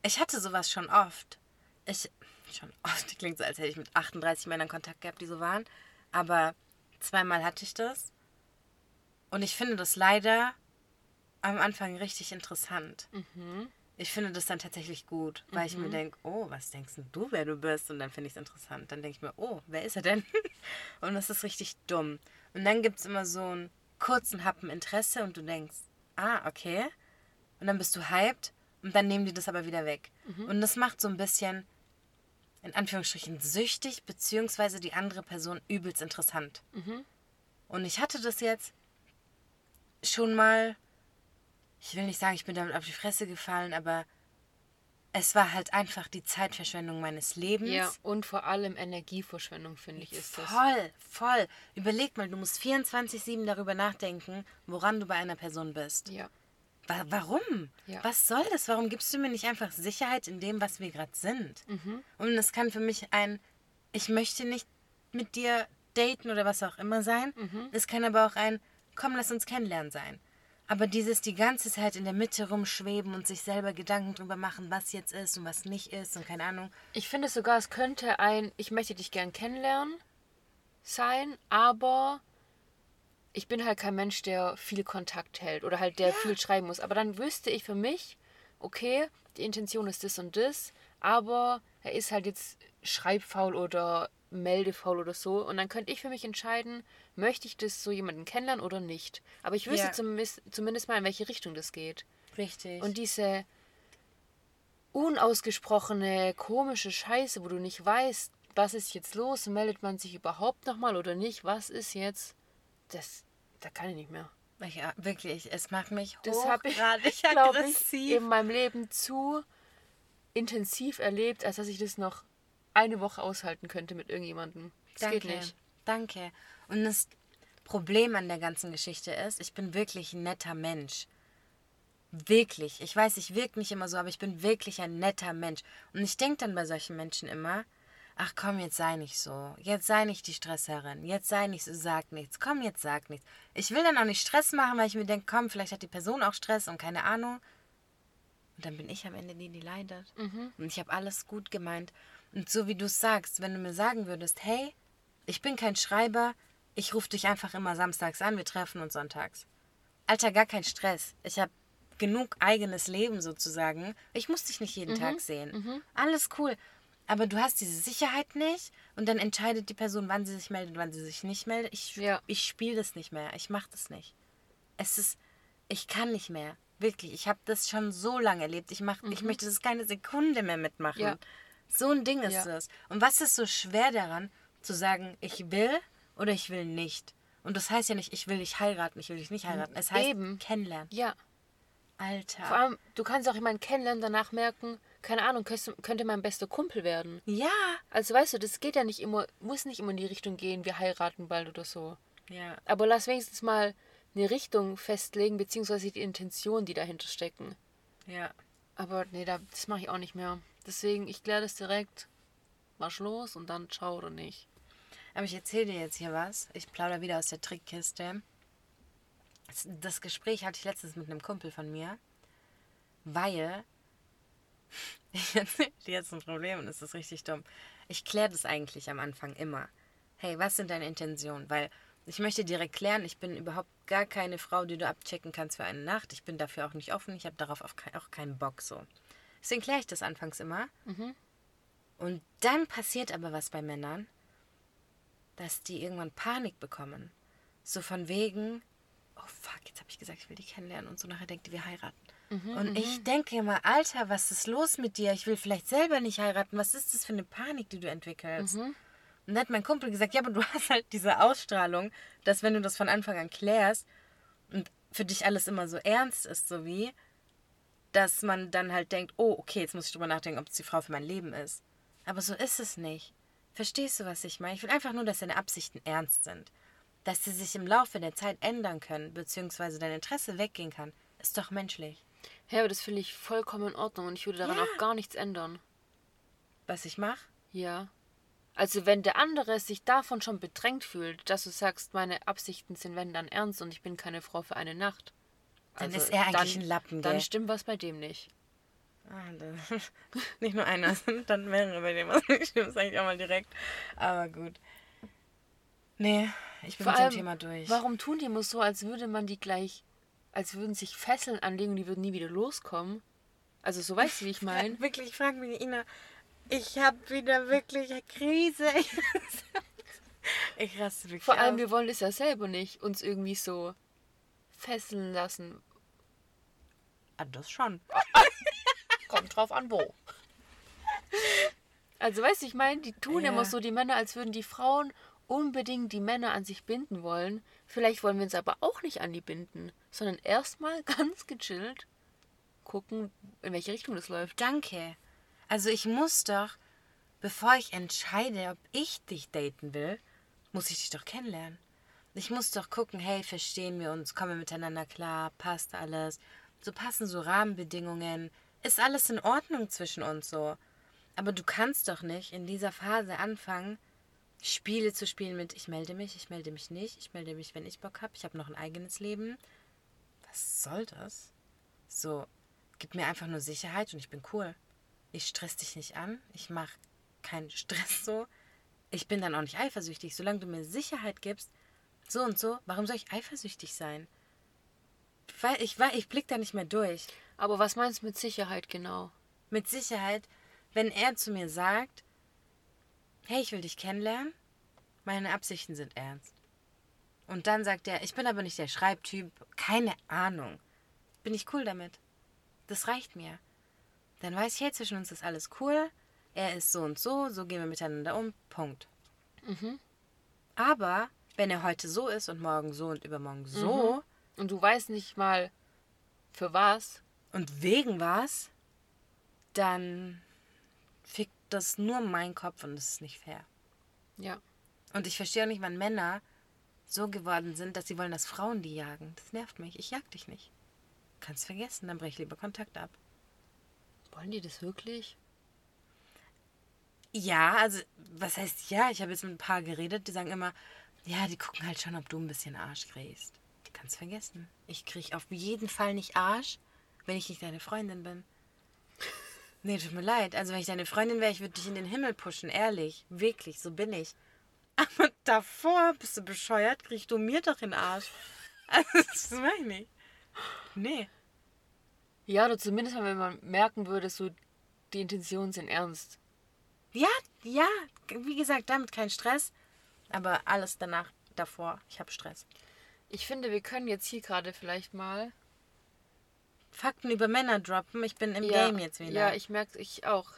[SPEAKER 1] Ich hatte sowas schon oft. Ich, schon oft, klingt so, als hätte ich mit 38 Männern Kontakt gehabt, die so waren. Aber zweimal hatte ich das. Und ich finde das leider am Anfang richtig interessant. Ich finde das dann tatsächlich gut, weil ich mir denke, oh, was denkst du, wer du bist? Und dann finde ich es interessant. Dann denke ich mir, oh, wer ist er denn? Und das ist richtig dumm. Und dann gibt es immer so einen kurzen Happen Interesse und du denkst, ah, okay. Und dann bist du hyped und dann nehmen die das aber wieder weg. Und das macht so ein bisschen, in Anführungsstrichen, süchtig, beziehungsweise die andere Person übelst interessant. Und ich hatte das jetzt schon mal, ich will nicht sagen, ich bin damit auf die Fresse gefallen, aber es war halt einfach die Zeitverschwendung meines Lebens.
[SPEAKER 2] Ja, und vor allem Energieverschwendung, finde ich, ist das.
[SPEAKER 1] Voll, voll. Überleg mal, du musst 24-7 darüber nachdenken, woran du bei einer Person bist.
[SPEAKER 2] Ja.
[SPEAKER 1] Wa warum?
[SPEAKER 2] Ja.
[SPEAKER 1] Was soll das? Warum gibst du mir nicht einfach Sicherheit in dem, was wir gerade sind?
[SPEAKER 2] Mhm.
[SPEAKER 1] Und es kann für mich ein, ich möchte nicht mit dir daten oder was auch immer sein.
[SPEAKER 2] Mhm.
[SPEAKER 1] Es kann aber auch ein, komm, lass uns kennenlernen sein. Aber dieses die ganze Zeit in der Mitte rumschweben und sich selber Gedanken drüber machen, was jetzt ist und was nicht ist und keine Ahnung.
[SPEAKER 2] Ich finde sogar, es könnte ein Ich möchte dich gern kennenlernen sein, aber ich bin halt kein Mensch, der viel Kontakt hält oder halt der viel schreiben muss. Aber dann wüsste ich für mich, okay, die Intention ist das und das, aber er ist halt jetzt schreibfaul oder meldefaul oder so. Und dann könnte ich für mich entscheiden, möchte ich das so jemanden kennenlernen oder nicht. Aber ich wüsste
[SPEAKER 1] Ja.
[SPEAKER 2] zumindest, zumindest mal, in welche Richtung das geht.
[SPEAKER 1] Richtig.
[SPEAKER 2] Und diese unausgesprochene, komische Scheiße, wo du nicht weißt, was ist jetzt los, meldet man sich überhaupt nochmal oder nicht, was ist jetzt, das, da kann ich nicht mehr.
[SPEAKER 1] ja, wirklich, es macht mich
[SPEAKER 2] Das habe ich,
[SPEAKER 1] hochgradig
[SPEAKER 2] glaube ich, in meinem Leben zu intensiv erlebt, als dass ich das noch eine Woche aushalten könnte mit irgendjemandem. Das
[SPEAKER 1] Danke.
[SPEAKER 2] geht nicht.
[SPEAKER 1] Danke. Und das Problem an der ganzen Geschichte ist, ich bin wirklich ein netter Mensch. Wirklich. Ich weiß, ich wirke nicht immer so, aber ich bin wirklich ein netter Mensch. Und ich denke dann bei solchen Menschen immer, ach komm, jetzt sei nicht so. Jetzt sei nicht die Stressherrin. Jetzt sei nicht so, sag nichts. Komm, jetzt sag nichts. Ich will dann auch nicht Stress machen, weil ich mir denke, komm, vielleicht hat die Person auch Stress und keine Ahnung. Und dann bin ich am Ende die, die leidet. Und ich habe alles gut gemeint. Und so wie du es sagst, wenn du mir sagen würdest, hey, ich bin kein Schreiber, ich rufe dich einfach immer samstags an, wir treffen uns sonntags. Alter, gar kein Stress. Ich habe genug eigenes Leben sozusagen. Ich muss dich nicht jeden Tag sehen. Alles cool. Aber du hast diese Sicherheit nicht und dann entscheidet die Person, wann sie sich meldet, wann sie sich nicht meldet. Ich,
[SPEAKER 2] Ja.
[SPEAKER 1] ich spiele das nicht mehr. Ich mache das nicht. Es ist, ich kann nicht mehr. Wirklich. Ich habe das schon so lange erlebt. Ich, mach, ich möchte das keine Sekunde mehr mitmachen.
[SPEAKER 2] Ja.
[SPEAKER 1] So ein Ding ist
[SPEAKER 2] Ja.
[SPEAKER 1] es. Und was ist so schwer daran, zu sagen, ich will oder ich will nicht? Und das heißt ja nicht, ich will dich heiraten, ich will dich nicht heiraten. Es heißt
[SPEAKER 2] Eben.
[SPEAKER 1] kennenlernen.
[SPEAKER 2] Ja.
[SPEAKER 1] Alter.
[SPEAKER 2] Vor allem, du kannst auch jemanden kennenlernen, danach merken, keine Ahnung, könnte, mein bester Kumpel werden.
[SPEAKER 1] ja.
[SPEAKER 2] Also weißt du, das geht ja nicht immer, muss nicht immer in die Richtung gehen, wir heiraten bald oder so.
[SPEAKER 1] Ja.
[SPEAKER 2] Aber lass wenigstens mal eine Richtung festlegen, beziehungsweise die Intention, die dahinter stecken.
[SPEAKER 1] Ja.
[SPEAKER 2] Aber nee, da, das mache ich auch nicht mehr. Deswegen, ich kläre das direkt, marsch los und dann ciao oder nicht.
[SPEAKER 1] Aber ich erzähle dir jetzt hier was. Ich plaudere wieder aus der Trickkiste. Das- Gespräch hatte ich letztens mit einem Kumpel von mir, weil ich erzähle dir jetzt ein Problem und es ist richtig dumm. Ich kläre das eigentlich am Anfang immer. Hey, was sind deine Intentionen? Weil ich möchte direkt klären, ich bin überhaupt gar keine Frau, die du abchecken kannst für eine Nacht. Ich bin dafür auch nicht offen. Ich habe darauf auch kei- auch keinen Bock so. Deswegen kläre ich das anfangs immer. Und dann passiert aber was bei Männern dass die irgendwann Panik bekommen. So von wegen, oh fuck, jetzt habe ich gesagt, ich will die kennenlernen und so nachher denkt die, wir heiraten. und ich denke immer, Alter, was ist los mit dir? Ich will vielleicht selber nicht heiraten. Was ist das für eine Panik, die du entwickelst? Und dann hat mein Kumpel gesagt, ja, aber du hast halt diese Ausstrahlung, dass wenn du das von Anfang an klärst und für dich alles immer so ernst ist, so wie, dass man dann halt denkt, oh, okay, jetzt muss ich drüber nachdenken, ob es die Frau für mein Leben ist. Aber so ist es nicht. Verstehst du, was ich meine? Ich will einfach nur, dass deine Absichten ernst sind. Dass sie sich im Laufe der Zeit ändern können, beziehungsweise dein Interesse weggehen kann, ist doch menschlich.
[SPEAKER 2] Ja, aber das finde ich vollkommen in Ordnung und ich würde daran
[SPEAKER 1] Ja.
[SPEAKER 2] auch gar nichts ändern.
[SPEAKER 1] Was ich mache?
[SPEAKER 2] Ja. Also wenn der andere sich davon schon bedrängt fühlt, dass du sagst, meine Absichten sind wenn dann ernst und ich bin keine Frau für eine Nacht.
[SPEAKER 1] Dann ist er eigentlich
[SPEAKER 2] dann,
[SPEAKER 1] ein Lappen,
[SPEAKER 2] Dann
[SPEAKER 1] gell?
[SPEAKER 2] stimmt was bei dem nicht.
[SPEAKER 1] Ah, dann, nicht nur einer, dann mehrere bei dem, was nicht stimmt, sage ich auch mal direkt. Aber gut. Nee, ich bin
[SPEAKER 2] Vor
[SPEAKER 1] mit dem
[SPEAKER 2] allem,
[SPEAKER 1] Thema durch.
[SPEAKER 2] warum tun die immer so, als würde man die gleich, als würden sich Fesseln anlegen und die würden nie wieder loskommen? Also so weißt du, wie ich meine?
[SPEAKER 1] Wirklich, ich frage mich, Ina, ich habe wieder wirklich eine Krise. Ich raste wirklich
[SPEAKER 2] Vor allem,
[SPEAKER 1] aus.
[SPEAKER 2] wir wollen es ja selber nicht, uns irgendwie so fesseln lassen.
[SPEAKER 1] Ah, das schon.
[SPEAKER 2] Kommt drauf an, wo. Also weißt du, ich meine, die tun
[SPEAKER 1] Ja.
[SPEAKER 2] immer so, die Männer, als würden die Frauen unbedingt die Männer an sich binden wollen. Vielleicht wollen wir uns aber auch nicht an die binden, sondern erstmal ganz gechillt gucken, in welche Richtung das läuft.
[SPEAKER 1] Danke. Also ich muss doch, bevor ich entscheide, ob ich dich daten will, muss ich dich doch kennenlernen. Ich muss doch gucken, hey, verstehen wir uns, kommen wir miteinander klar, passt alles, so passen so Rahmenbedingungen, ist alles in Ordnung zwischen uns so. Aber du kannst doch nicht in dieser Phase anfangen, Spiele zu spielen mit ich melde mich, ich melde mich nicht, ich melde mich, wenn ich Bock habe, ich habe noch ein eigenes Leben. Was soll das? So, gib mir einfach nur Sicherheit und ich bin cool. Ich stress dich nicht an, ich mache keinen Stress so. Ich bin dann auch nicht eifersüchtig. Solange du mir Sicherheit gibst, so und so, warum soll ich eifersüchtig sein? Weil ich, weil ich blick da nicht mehr durch.
[SPEAKER 2] Aber was meinst du mit Sicherheit genau?
[SPEAKER 1] Mit Sicherheit, wenn er zu mir sagt, hey, ich will dich kennenlernen, meine Absichten sind ernst. Und dann sagt er, ich bin aber nicht der Schreibtyp, keine Ahnung. Bin ich cool damit. Das reicht mir. Dann weiß ich, hey, zwischen uns ist alles cool, er ist so und so, so gehen wir miteinander um, Punkt. Aber wenn er heute so ist und morgen so und übermorgen so
[SPEAKER 2] Und du weißt nicht mal, für was.
[SPEAKER 1] Und wegen was, dann fickt das nur mein Kopf und das ist nicht fair.
[SPEAKER 2] Ja.
[SPEAKER 1] Und ich verstehe auch nicht, wann Männer so geworden sind, dass sie wollen, dass Frauen die jagen. Das nervt mich. Ich jag dich nicht. Kannst vergessen, dann brech ich lieber Kontakt ab.
[SPEAKER 2] Wollen die das wirklich?
[SPEAKER 1] Ja, also, was heißt ja? Ich habe jetzt mit ein paar geredet, die sagen immer, ja, die gucken halt schon, ob du ein bisschen Arsch kriegst. Kannst vergessen. Ich krieg auf jeden Fall nicht Arsch, wenn ich nicht deine Freundin bin. Nee, tut mir leid. Also, wenn ich deine Freundin wäre, ich würde dich in den Himmel pushen, ehrlich. Wirklich, so bin ich. Aber davor, bist du bescheuert, kriegst du mir doch in den Arsch. Also, das meine ich nicht. Nee.
[SPEAKER 2] Ja, oder zumindest mal, wenn man merken würde, so die Intentionen sind ernst.
[SPEAKER 1] Ja, ja, wie gesagt, damit kein Stress. Aber alles danach, davor, ich habe Stress.
[SPEAKER 2] Ich finde, wir können jetzt hier gerade vielleicht mal.
[SPEAKER 1] Fakten über Männer droppen. Ich bin im
[SPEAKER 2] ja,
[SPEAKER 1] Game jetzt wieder.
[SPEAKER 2] Ja, ich merke ich auch.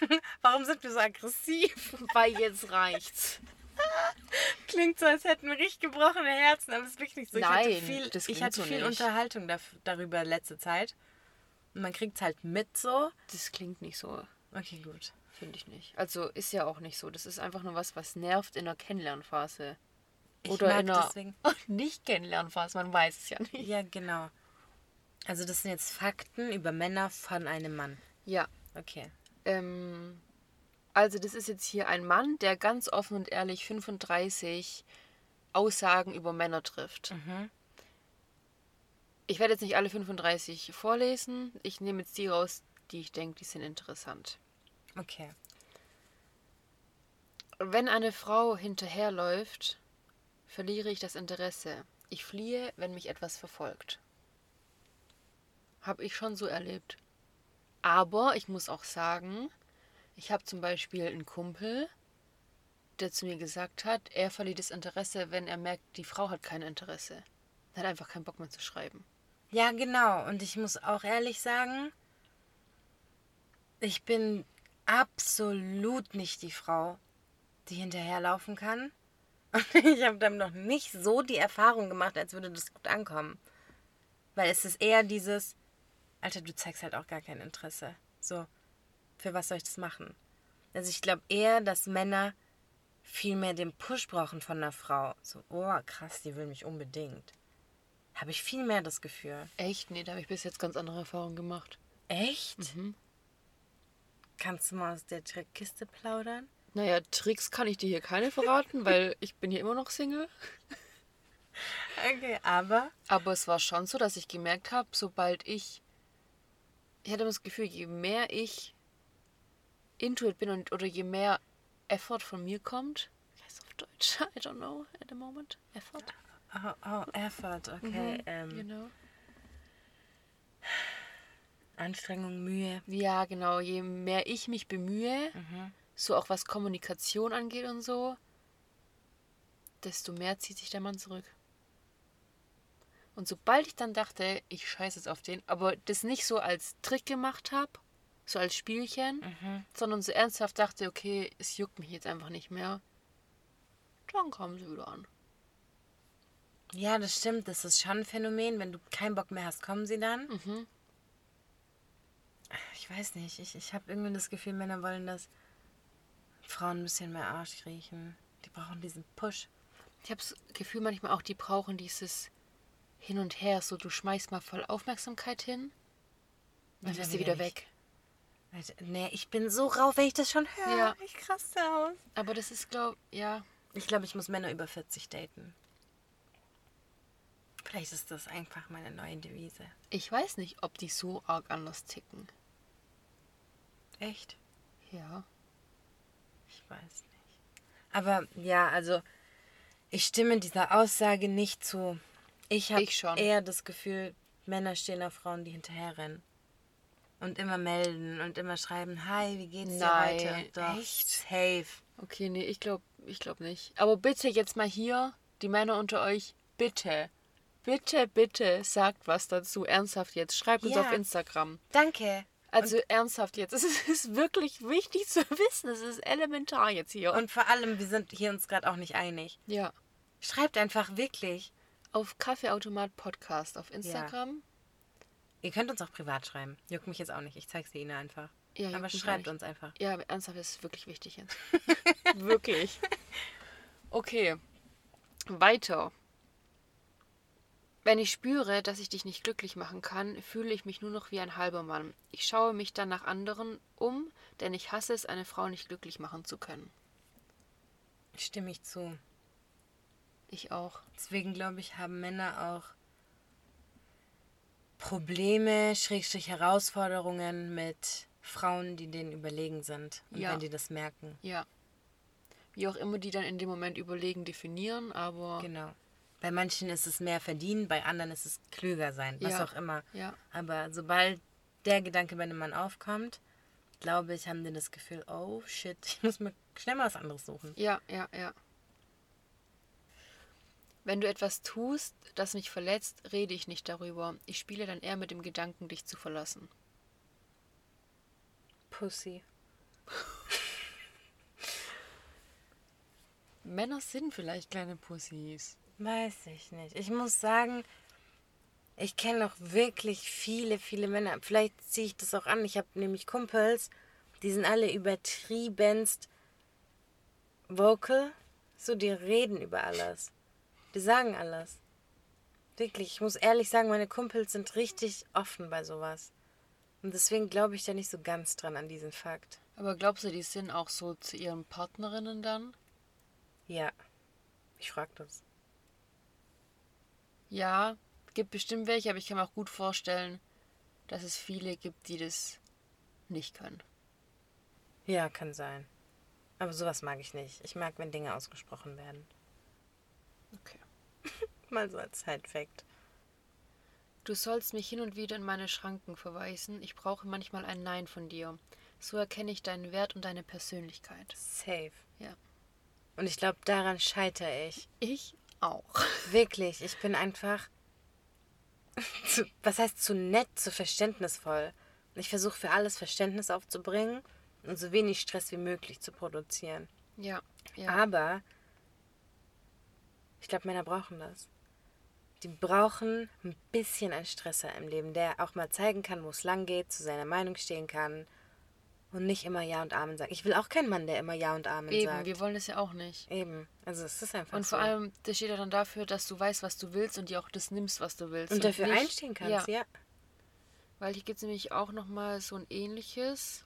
[SPEAKER 1] Warum sind wir so aggressiv?
[SPEAKER 2] Weil jetzt reicht's.
[SPEAKER 1] klingt so, als hätten wir richtig gebrochene Herzen, aber es ist wirklich nicht so. Ich hatte
[SPEAKER 2] Nein,
[SPEAKER 1] viel,
[SPEAKER 2] das
[SPEAKER 1] ich hatte
[SPEAKER 2] so
[SPEAKER 1] viel
[SPEAKER 2] nicht.
[SPEAKER 1] Unterhaltung darüber letzte Zeit. Und man kriegt es halt mit so.
[SPEAKER 2] Das klingt nicht so,
[SPEAKER 1] Okay, gut.
[SPEAKER 2] finde ich nicht. Also ist ja auch nicht so. Das ist einfach nur was, was nervt in der Kennenlernphase. Oder in der
[SPEAKER 1] deswegen.
[SPEAKER 2] nicht Kennenlernphase, man weiß es ja nicht.
[SPEAKER 1] Ja, genau. Also das sind jetzt Fakten über Männer von einem Mann.
[SPEAKER 2] Ja,
[SPEAKER 1] Okay.
[SPEAKER 2] ähm, also das ist jetzt hier ein Mann, der ganz offen und ehrlich 35 Aussagen über Männer trifft. Ich werde jetzt nicht alle 35 vorlesen. Ich nehme jetzt die raus, die ich denke, die sind interessant.
[SPEAKER 1] Okay.
[SPEAKER 2] Wenn eine Frau hinterherläuft, verliere ich das Interesse. Ich fliehe, wenn mich etwas verfolgt. Habe ich schon so erlebt. Aber ich muss auch sagen, ich habe zum Beispiel einen Kumpel, der zu mir gesagt hat, er verliert das Interesse, wenn er merkt, die Frau hat kein Interesse. Er hat einfach keinen Bock mehr zu schreiben.
[SPEAKER 1] Ja, genau. Und ich muss auch ehrlich sagen, ich bin absolut nicht die Frau, die hinterherlaufen kann. Und ich habe dann noch nicht so die Erfahrung gemacht, als würde das gut ankommen. Weil es ist eher dieses, Alter, du zeigst halt auch gar kein Interesse. So, für was soll ich das machen? Also ich glaube eher, dass Männer viel mehr den Push brauchen von einer Frau. So, oh krass, die will mich unbedingt. Habe ich viel mehr das Gefühl.
[SPEAKER 2] Echt? Nee, da habe ich bis jetzt ganz andere Erfahrungen gemacht.
[SPEAKER 1] Echt? Kannst du mal aus der Trickkiste plaudern?
[SPEAKER 2] Naja, Tricks kann ich dir hier keine verraten, weil ich bin hier immer noch Single.
[SPEAKER 1] Okay, aber.
[SPEAKER 2] Aber es war schon so, dass ich gemerkt habe, sobald ich. Ich hatte das Gefühl, je mehr ich into it bin und, oder je mehr Effort von mir kommt. Wie heißt auf Deutsch? I don't know at the moment. Effort?
[SPEAKER 1] Oh, oh Effort, okay.
[SPEAKER 2] Mhm,
[SPEAKER 1] Ähm,
[SPEAKER 2] Genau.
[SPEAKER 1] Anstrengung, Mühe.
[SPEAKER 2] Ja, genau. Je mehr ich mich bemühe, so auch was Kommunikation angeht und so, desto mehr zieht sich der Mann zurück. Und sobald ich dann dachte, ich scheiße jetzt auf den, aber das nicht so als Trick gemacht habe, so als Spielchen, sondern so ernsthaft dachte, okay, es juckt mich jetzt einfach nicht mehr, dann kam sie wieder an.
[SPEAKER 1] Ja, das stimmt. Das ist schon ein Phänomen. Wenn du keinen Bock mehr hast, kommen sie dann.
[SPEAKER 2] Mhm.
[SPEAKER 1] Ich weiß nicht. Ich, ich habe irgendwie das Gefühl, Männer wollen, dass Frauen ein bisschen mehr Arsch riechen. Die brauchen diesen Push.
[SPEAKER 2] Ich habe das Gefühl manchmal auch, die brauchen dieses Hin und Her, so du schmeißt mal voll Aufmerksamkeit hin, dann
[SPEAKER 1] dann
[SPEAKER 2] du wieder weg.
[SPEAKER 1] Alter, Nee, ich bin so rauf, wenn ich das schon höre.
[SPEAKER 2] Ja.
[SPEAKER 1] Ich krasse aus.
[SPEAKER 2] Aber das ist, glaube ja,
[SPEAKER 1] Ich glaube, ich muss Männer über 40 daten. Vielleicht ist das einfach meine neue Devise.
[SPEAKER 2] ich weiß nicht, ob die so arg anders ticken.
[SPEAKER 1] Echt?
[SPEAKER 2] Ja.
[SPEAKER 1] Ich weiß nicht. Aber ja, also ich stimme dieser Aussage nicht zu. Ich habe eher das Gefühl, Männer stehen auf Frauen, die hinterherrennen. Und immer melden und immer schreiben, hi, wie geht's dir
[SPEAKER 2] Nein,
[SPEAKER 1] heute? Und doch,
[SPEAKER 2] echt?
[SPEAKER 1] safe.
[SPEAKER 2] Okay, nee, ich glaube ich glaub nicht. Aber bitte jetzt mal hier, die Männer unter euch, bitte, bitte, bitte sagt was dazu. Ernsthaft jetzt. Schreibt uns
[SPEAKER 1] Ja.
[SPEAKER 2] auf Instagram.
[SPEAKER 1] Danke.
[SPEAKER 2] Also ernsthaft jetzt. Es ist, es ist wirklich wichtig zu wissen. Es ist elementar jetzt hier.
[SPEAKER 1] Und vor allem, wir sind hier uns gerade auch nicht einig.
[SPEAKER 2] ja.
[SPEAKER 1] Schreibt einfach wirklich.
[SPEAKER 2] Auf Kaffeeautomat Podcast auf Instagram.
[SPEAKER 1] Ihr könnt uns auch privat schreiben. Juckt mich jetzt auch nicht. Ich zeig's Ihnen einfach.
[SPEAKER 2] Ja,
[SPEAKER 1] Aber schreibt uns einfach.
[SPEAKER 2] Ja, aber ernsthaft das ist wirklich wichtig jetzt. wirklich. Okay. Weiter. Wenn ich spüre, dass ich dich nicht glücklich machen kann, fühle ich mich nur noch wie ein halber Mann. Ich schaue mich dann nach anderen um, denn ich hasse es, eine Frau nicht glücklich machen zu können.
[SPEAKER 1] Stimme ich zu.
[SPEAKER 2] Ich auch.
[SPEAKER 1] Deswegen glaube ich, haben Männer auch Probleme, Schrägstrich Herausforderungen mit Frauen, die denen überlegen sind. Und
[SPEAKER 2] Ja.
[SPEAKER 1] wenn die das merken.
[SPEAKER 2] Ja. Wie auch immer die dann in dem Moment überlegen, definieren, aber
[SPEAKER 1] Genau. Bei manchen ist es mehr verdienen, bei anderen ist es klüger sein, was
[SPEAKER 2] Ja.
[SPEAKER 1] auch immer.
[SPEAKER 2] ja.
[SPEAKER 1] Aber sobald der Gedanke bei einem Mann aufkommt, glaube ich, haben die das Gefühl, oh shit, ich muss mir schnell mal was anderes suchen.
[SPEAKER 2] Ja, ja, ja. Wenn du etwas tust, das mich verletzt, rede ich nicht darüber. Ich spiele dann eher mit dem Gedanken, dich zu verlassen.
[SPEAKER 1] Pussy.
[SPEAKER 2] Männer sind vielleicht kleine Pussys.
[SPEAKER 1] Weiß ich nicht. Ich muss sagen, ich kenne auch wirklich viele, viele Männer. Vielleicht ziehe ich das auch an. Ich habe nämlich Kumpels, die sind alle übertriebenst vocal. So, die reden über alles. Die sagen alles. Wirklich, ich muss ehrlich sagen, meine Kumpels sind richtig offen bei sowas. Und deswegen glaube ich da nicht so ganz dran an diesen Fakt.
[SPEAKER 2] Aber glaubst du, die sind auch so zu ihren Partnerinnen dann?
[SPEAKER 1] Ja. Ich frage das.
[SPEAKER 2] Ja, gibt bestimmt welche, aber ich kann mir auch gut vorstellen, dass es viele gibt, die das nicht können.
[SPEAKER 1] Ja, kann sein. Aber sowas mag ich nicht. Ich mag, wenn Dinge ausgesprochen werden.
[SPEAKER 2] Okay.
[SPEAKER 1] Mal so als Side-Fact.
[SPEAKER 2] Du sollst mich hin und wieder in meine Schranken verweisen. Ich brauche manchmal ein Nein von dir. So erkenne ich deinen Wert und deine Persönlichkeit.
[SPEAKER 1] Safe.
[SPEAKER 2] Ja.
[SPEAKER 1] Und ich glaube, daran scheitere ich.
[SPEAKER 2] Ich auch.
[SPEAKER 1] Wirklich. Ich bin einfach. Zu, was heißt zu nett, zu verständnisvoll? Ich versuche für alles Verständnis aufzubringen und so wenig Stress wie möglich zu produzieren.
[SPEAKER 2] Ja. ja.
[SPEAKER 1] Aber ich glaube, Männer brauchen das. Die brauchen ein bisschen einen Stresser im Leben, der auch mal zeigen kann, wo es lang geht, zu seiner Meinung stehen kann und nicht immer Ja und Amen sagt. Ich will auch keinen Mann, der immer Ja und Amen
[SPEAKER 2] Eben,
[SPEAKER 1] sagt.
[SPEAKER 2] wir wollen das ja auch nicht.
[SPEAKER 1] Eben. Also es ist einfach
[SPEAKER 2] Und
[SPEAKER 1] so.
[SPEAKER 2] vor allem, das steht ja dann dafür, dass du weißt, was du willst und dir auch das nimmst, was du willst.
[SPEAKER 1] und dafür
[SPEAKER 2] nicht-
[SPEAKER 1] einstehen kannst, ja.
[SPEAKER 2] Weil hier gibt es nämlich auch nochmal so ein ähnliches.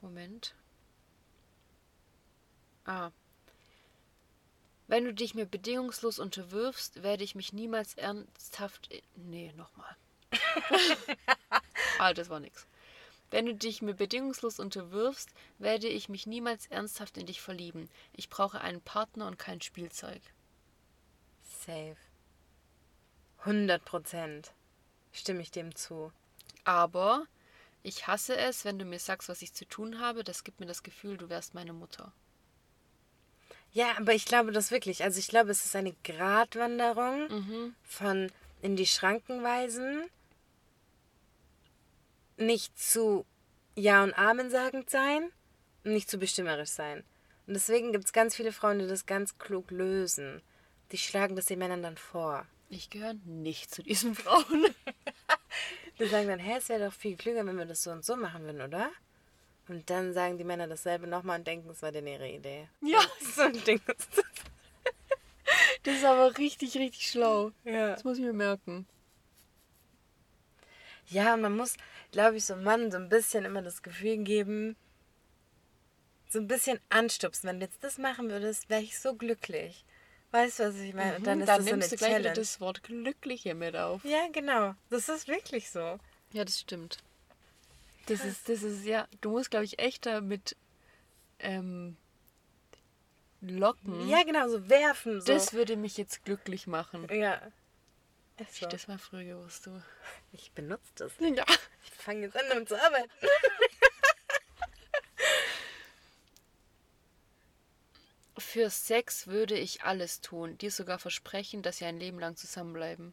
[SPEAKER 2] Moment. Ah. Wenn du dich mir bedingungslos unterwirfst, werde ich mich niemals ernsthaft. Nee, nochmal. ah, das war nix. Wenn du dich mir bedingungslos unterwirfst, werde ich mich niemals ernsthaft in dich verlieben. Ich brauche einen Partner und kein Spielzeug.
[SPEAKER 1] Safe. 100 Prozent. Stimme ich dem zu.
[SPEAKER 2] Aber ich hasse es, wenn du mir sagst, was ich zu tun habe. Das gibt mir das Gefühl, du wärst meine Mutter.
[SPEAKER 1] Ja, aber ich glaube das wirklich. Also ich glaube, es ist eine Gratwanderung
[SPEAKER 2] Mhm.
[SPEAKER 1] von in die Schranken weisen, nicht zu Ja und Amen sagend sein und nicht zu bestimmerisch sein. Und deswegen gibt es ganz viele Frauen, die das ganz klug lösen. Die schlagen das den Männern dann vor.
[SPEAKER 2] Ich gehöre nicht zu diesen Frauen.
[SPEAKER 1] Die sagen dann, hä, es wäre doch viel klüger, wenn wir das so und so machen würden, oder? Und dann sagen die Männer dasselbe nochmal und denken, es war denn ihre Idee.
[SPEAKER 2] Ja.
[SPEAKER 1] So ein Ding ist das.
[SPEAKER 2] Das ist aber richtig, richtig schlau.
[SPEAKER 1] Ja.
[SPEAKER 2] Das muss ich mir merken.
[SPEAKER 1] Ja, und man muss, glaube ich, so einem Mann so ein bisschen immer das Gefühl geben, so ein bisschen anstupsen. Wenn du jetzt das machen würdest, wäre ich so glücklich. Weißt du, was ich meine? Und dann ist
[SPEAKER 2] Mhm, Dann
[SPEAKER 1] das so eine
[SPEAKER 2] nimmst du gleich
[SPEAKER 1] Challenge.
[SPEAKER 2] das Wort Glückliche mit auf.
[SPEAKER 1] Ja, genau. Das ist wirklich so.
[SPEAKER 2] Ja, das stimmt. Das ist, das ist, ja, du musst, glaube ich, echt damit ähm, locken.
[SPEAKER 1] Ja, genau, so werfen. So.
[SPEAKER 2] Das würde mich jetzt glücklich machen.
[SPEAKER 1] ja.
[SPEAKER 2] Hätte ich
[SPEAKER 1] so.
[SPEAKER 2] das mal früher gewusst, du.
[SPEAKER 1] Ich benutze das.
[SPEAKER 2] Ja.
[SPEAKER 1] Ich fange jetzt an, damit zu arbeiten.
[SPEAKER 2] Für Sex würde ich alles tun, dir sogar versprechen, dass wir ein Leben lang zusammenbleiben.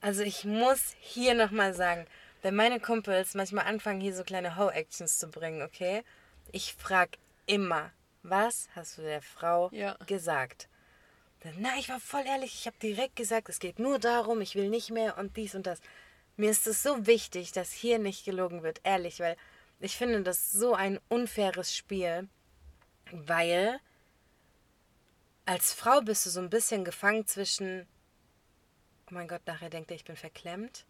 [SPEAKER 1] Also ich muss hier nochmal sagen, wenn meine Kumpels manchmal anfangen, hier so kleine Ho-Actions zu bringen, okay? Ich frage immer, was hast du der Frau
[SPEAKER 2] Ja.
[SPEAKER 1] gesagt? Dann, Na, ich war voll ehrlich, ich habe direkt gesagt, es geht nur darum, ich will nicht mehr und dies und das. Mir ist es so wichtig, dass hier nicht gelogen wird, ehrlich, weil ich finde das so ein unfaires Spiel, weil als Frau bist du so ein bisschen gefangen zwischen oh mein Gott, nachher denkt er, ich bin verklemmt.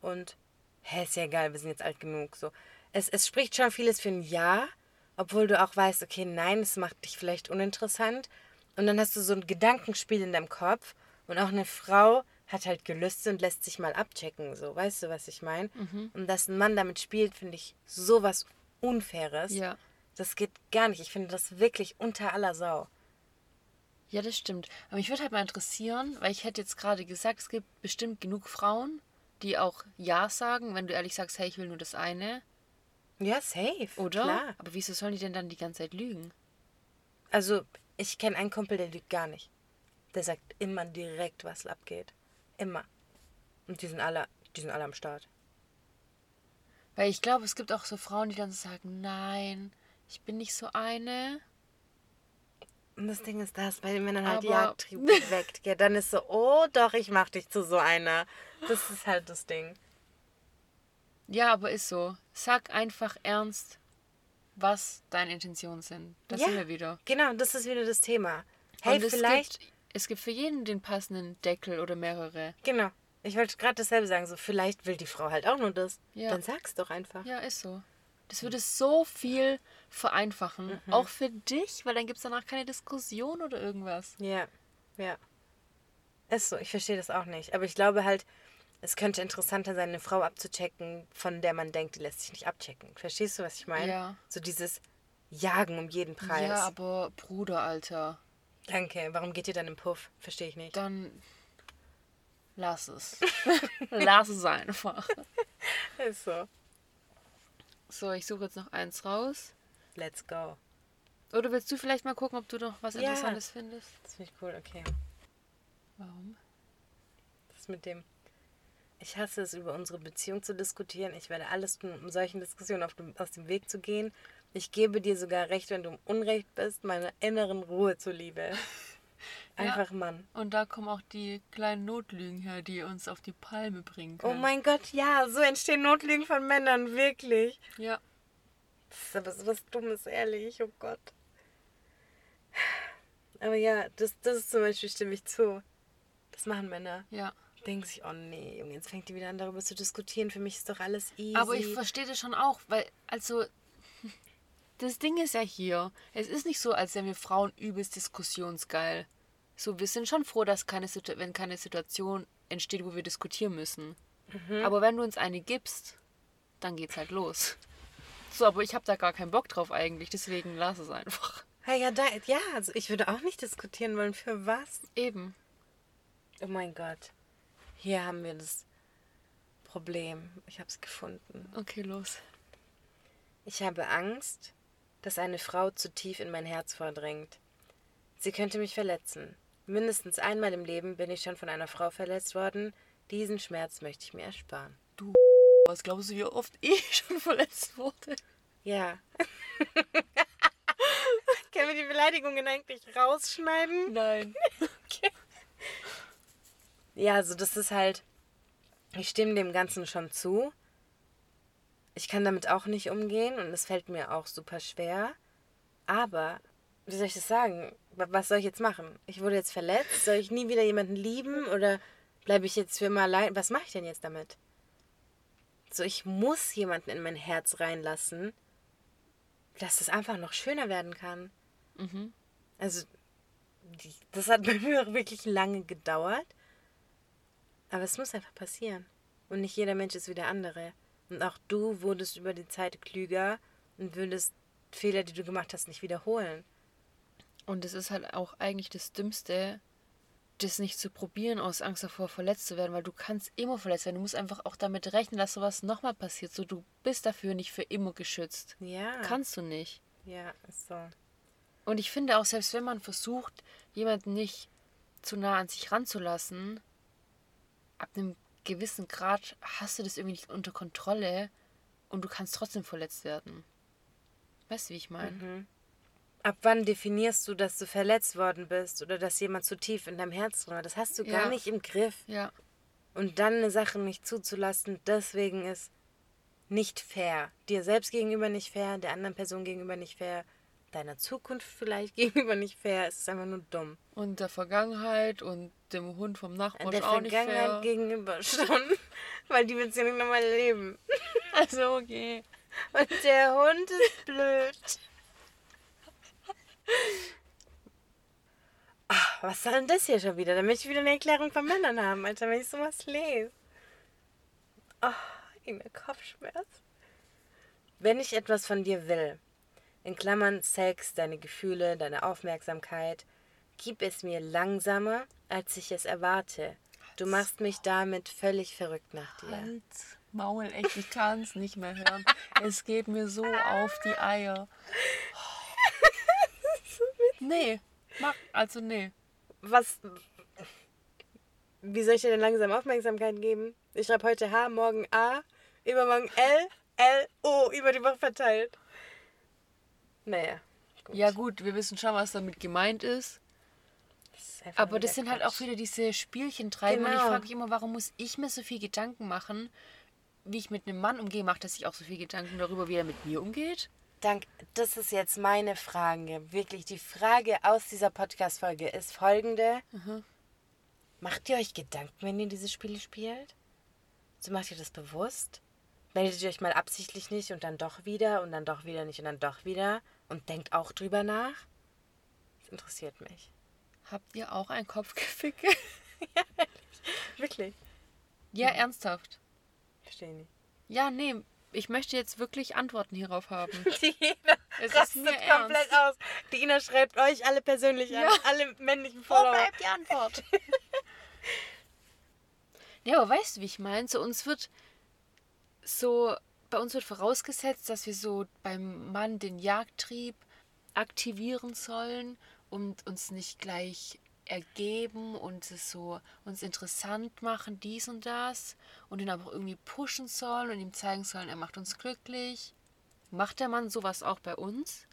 [SPEAKER 1] Und, hä, ist ja egal, wir sind jetzt alt genug. So. Es, es spricht schon vieles für ein Ja, obwohl du auch weißt, okay, nein, es macht dich vielleicht uninteressant. Und dann hast du so ein Gedankenspiel in deinem Kopf. Und auch eine Frau hat halt Gelüste und lässt sich mal abchecken. So, weißt du, was ich meine? Und dass ein Mann damit spielt, finde ich sowas Unfaires.
[SPEAKER 2] Ja.
[SPEAKER 1] Das geht gar nicht. Ich finde das wirklich unter aller Sau.
[SPEAKER 2] Ja, das stimmt. Aber mich würde halt mal interessieren, weil ich hätte jetzt gerade gesagt, es gibt bestimmt genug Frauen, die auch Ja sagen, wenn du ehrlich sagst, hey, ich will nur das eine,
[SPEAKER 1] Ja, safe.
[SPEAKER 2] oder?
[SPEAKER 1] Klar.
[SPEAKER 2] Aber wieso sollen die denn dann die ganze Zeit lügen?
[SPEAKER 1] Also, ich kenne einen Kumpel, der lügt gar nicht. Der sagt immer direkt, was abgeht. Immer. Und die sind alle, die sind alle am Start.
[SPEAKER 2] Weil ich glaube, es gibt auch so Frauen, die dann sagen, nein, Ich bin nicht so eine.
[SPEAKER 1] Und das Ding ist das, bei den Männern halt die
[SPEAKER 2] Aber-
[SPEAKER 1] Jagdtrieb weckt. Ja, dann ist so, oh doch, ich mach dich zu so einer. Das ist halt das Ding.
[SPEAKER 2] Ja, aber ist so. Sag einfach ernst, was deine Intentionen sind. Da
[SPEAKER 1] Ja.
[SPEAKER 2] sind wir wieder.
[SPEAKER 1] Genau, das ist wieder das Thema. Hey,
[SPEAKER 2] Und es
[SPEAKER 1] vielleicht.
[SPEAKER 2] Gibt, es gibt für jeden den passenden Deckel oder mehrere.
[SPEAKER 1] Genau. Ich wollte gerade dasselbe sagen, so vielleicht will die Frau halt auch nur das.
[SPEAKER 2] Ja.
[SPEAKER 1] Dann sag's doch einfach.
[SPEAKER 2] Ja, ist so. Das würde so viel vereinfachen.
[SPEAKER 1] Mhm.
[SPEAKER 2] Auch für dich, weil dann gibt es danach keine Diskussion oder irgendwas.
[SPEAKER 1] Ja, ja. Ist so, ich verstehe das auch nicht. Aber ich glaube halt, es könnte interessanter sein, eine Frau abzuchecken, von der man denkt, die lässt sich nicht abchecken. Verstehst du, was ich meine?
[SPEAKER 2] Ja.
[SPEAKER 1] So dieses Jagen um jeden Preis.
[SPEAKER 2] Ja, aber Bruder, Alter,
[SPEAKER 1] Danke, warum geht ihr dann im Puff? Verstehe ich nicht.
[SPEAKER 2] dann lass es. lass es einfach.
[SPEAKER 1] Ist so.
[SPEAKER 2] So, ich suche jetzt noch eins raus.
[SPEAKER 1] Let's go.
[SPEAKER 2] Oder willst du vielleicht mal gucken, ob du noch was
[SPEAKER 1] Ja.
[SPEAKER 2] Interessantes findest?
[SPEAKER 1] Das finde ich cool, okay.
[SPEAKER 2] Warum?
[SPEAKER 1] Das mit dem. Ich hasse es, über unsere Beziehung zu diskutieren. Ich werde alles tun, um solchen Diskussionen auf dem, aus dem Weg zu gehen. Ich gebe dir sogar recht, wenn du im Unrecht bist, meiner inneren Ruhe zuliebe. Einfach Mann.
[SPEAKER 2] Und da kommen auch die kleinen Notlügen her, die uns auf die Palme bringen
[SPEAKER 1] Oh
[SPEAKER 2] können.
[SPEAKER 1] mein Gott, ja, so entstehen Notlügen von Männern, wirklich.
[SPEAKER 2] Ja.
[SPEAKER 1] Das ist aber so was Dummes, ehrlich, oh Gott. Aber ja, das, das ist zum Beispiel, stimme ich zu. Das machen Männer.
[SPEAKER 2] Ja.
[SPEAKER 1] Denken sich, oh nee, Junge, jetzt fängt die wieder an, darüber zu diskutieren. Für mich ist doch alles easy.
[SPEAKER 2] Aber ich verstehe das schon auch, weil, also, das Ding ist ja hier, es ist nicht so, als wären wir Frauen übelst diskussionsgeil. So, wir sind schon froh, dass keine, Situ wenn keine Situation entsteht, wo wir diskutieren müssen. Aber wenn du uns eine gibst, dann geht's halt los. So, aber ich habe da gar keinen Bock drauf eigentlich, deswegen lass es einfach.
[SPEAKER 1] Ja, ja, da, ja, also ich würde auch nicht diskutieren wollen. Für was?
[SPEAKER 2] Eben.
[SPEAKER 1] Oh mein Gott. Hier haben wir das Problem. Ich habe es gefunden.
[SPEAKER 2] Okay, los.
[SPEAKER 1] Ich habe Angst, dass eine Frau zu tief in mein Herz vordringt. Sie könnte mich verletzen. Mindestens einmal im Leben bin ich schon von einer Frau verletzt worden. Diesen Schmerz möchte ich mir ersparen.
[SPEAKER 2] Was glaubst du, wie oft ich schon verletzt wurde?
[SPEAKER 1] Ja. Können wir die Beleidigungen eigentlich rausschneiden?
[SPEAKER 2] Nein.
[SPEAKER 1] Ja, also das ist halt. Ich stimme dem Ganzen schon zu. Ich kann damit auch nicht umgehen und es fällt mir auch super schwer. Aber, wie soll ich das sagen? Wa- Was soll ich jetzt machen? Ich wurde jetzt verletzt. Soll ich nie wieder jemanden lieben oder bleibe ich jetzt für immer allein? Was mache ich denn jetzt damit? So, ich muss jemanden in mein Herz reinlassen, dass es einfach noch schöner werden kann.
[SPEAKER 2] Mhm.
[SPEAKER 1] Also, das hat bei mir auch wirklich lange gedauert. Aber es muss einfach passieren. Und nicht jeder Mensch ist wie der andere. Und auch du wurdest über die Zeit klüger und würdest Fehler, die du gemacht hast, nicht wiederholen.
[SPEAKER 2] Und es ist halt auch eigentlich das Dümmste, das nicht zu probieren aus Angst davor, verletzt zu werden, weil du kannst immer verletzt werden. Du musst einfach auch damit rechnen, dass sowas nochmal passiert. So, du bist dafür nicht für immer geschützt.
[SPEAKER 1] Ja.
[SPEAKER 2] Kannst du nicht.
[SPEAKER 1] Ja, ist so.
[SPEAKER 2] Und ich finde auch, selbst wenn man versucht, jemanden nicht zu nah an sich ranzulassen, ab einem gewissen Grad hast du das irgendwie nicht unter Kontrolle und du kannst trotzdem verletzt werden. Weißt du, wie ich meine?
[SPEAKER 1] Ab wann definierst du, dass du verletzt worden bist oder dass jemand zu tief in deinem Herz drin war? Das hast du gar
[SPEAKER 2] Ja.
[SPEAKER 1] nicht im Griff.
[SPEAKER 2] Ja.
[SPEAKER 1] Und dann eine Sache nicht zuzulassen, deswegen ist nicht fair. Dir selbst gegenüber nicht fair, der anderen Person gegenüber nicht fair, deiner Zukunft vielleicht gegenüber nicht fair. Es ist einfach nur dumm.
[SPEAKER 2] Und der Vergangenheit und dem Hund vom Nachbarn
[SPEAKER 1] der
[SPEAKER 2] auch nicht
[SPEAKER 1] Vergangenheit
[SPEAKER 2] fair.
[SPEAKER 1] gegenüber schon, weil die willst ja nicht nochmal leben.
[SPEAKER 2] Also okay.
[SPEAKER 1] Und der Hund ist blöd. Ach, was soll denn das hier schon wieder? Da möchte ich wieder eine Erklärung von Männern haben, Alter, wenn ich sowas lese. Oh, ich mir Kopfschmerz. Wenn ich etwas von dir will, in Klammern Sex, deine Gefühle, deine Aufmerksamkeit, gib es mir langsamer, als ich es erwarte. Du machst mich damit völlig verrückt nach dir.
[SPEAKER 2] Halt, Maul, echt, ich kann es nicht mehr hören. Es geht mir so auf die Eier. Nee, mach, also nee.
[SPEAKER 1] Was. Wie soll ich dir denn langsam Aufmerksamkeit geben? Ich schreibe heute H, morgen A, übermorgen L, L, O, über die Woche verteilt. Naja. Gut.
[SPEAKER 2] Ja gut, wir wissen schon, was damit gemeint ist.
[SPEAKER 1] Ist einfach
[SPEAKER 2] Aber das sind halt auch
[SPEAKER 1] Quatsch.
[SPEAKER 2] wieder diese Spielchen treiben. Und ich
[SPEAKER 1] Genau.
[SPEAKER 2] frage mich immer, warum muss ich mir so viel Gedanken machen, wie ich mit einem Mann umgehe, macht er sich auch so viel Gedanken darüber, wie er mit mir umgeht?
[SPEAKER 1] Dank, das ist jetzt meine Frage. Wirklich, die Frage aus dieser Podcast-Folge ist folgende. Macht ihr euch Gedanken, wenn ihr diese Spiele spielt? So macht ihr das bewusst? Meldet ihr euch mal absichtlich nicht und dann doch wieder und dann doch wieder nicht und dann doch wieder und denkt auch drüber nach? Das interessiert mich.
[SPEAKER 2] Habt ihr auch ein Kopfgeficke?
[SPEAKER 1] Wirklich?
[SPEAKER 2] ja, ernsthaft.
[SPEAKER 1] Verstehe nicht.
[SPEAKER 2] Ja, nee, ich möchte jetzt wirklich Antworten hierauf haben.
[SPEAKER 1] Die Ina
[SPEAKER 2] Es
[SPEAKER 1] rastet komplett
[SPEAKER 2] ernst.
[SPEAKER 1] aus. Die Ina schreibt euch alle persönlich
[SPEAKER 2] Ja.
[SPEAKER 1] an, alle männlichen
[SPEAKER 2] Wo
[SPEAKER 1] Follower.
[SPEAKER 2] bleibt die Antwort? ja, aber weißt du, wie ich meine? So, uns wird so, bei uns wird vorausgesetzt, dass wir so beim Mann den Jagdtrieb aktivieren sollen und uns nicht gleich ergeben und es so uns interessant machen, dies und das und ihn aber auch irgendwie pushen sollen und ihm zeigen sollen, er macht uns glücklich. Macht der Mann sowas auch bei uns?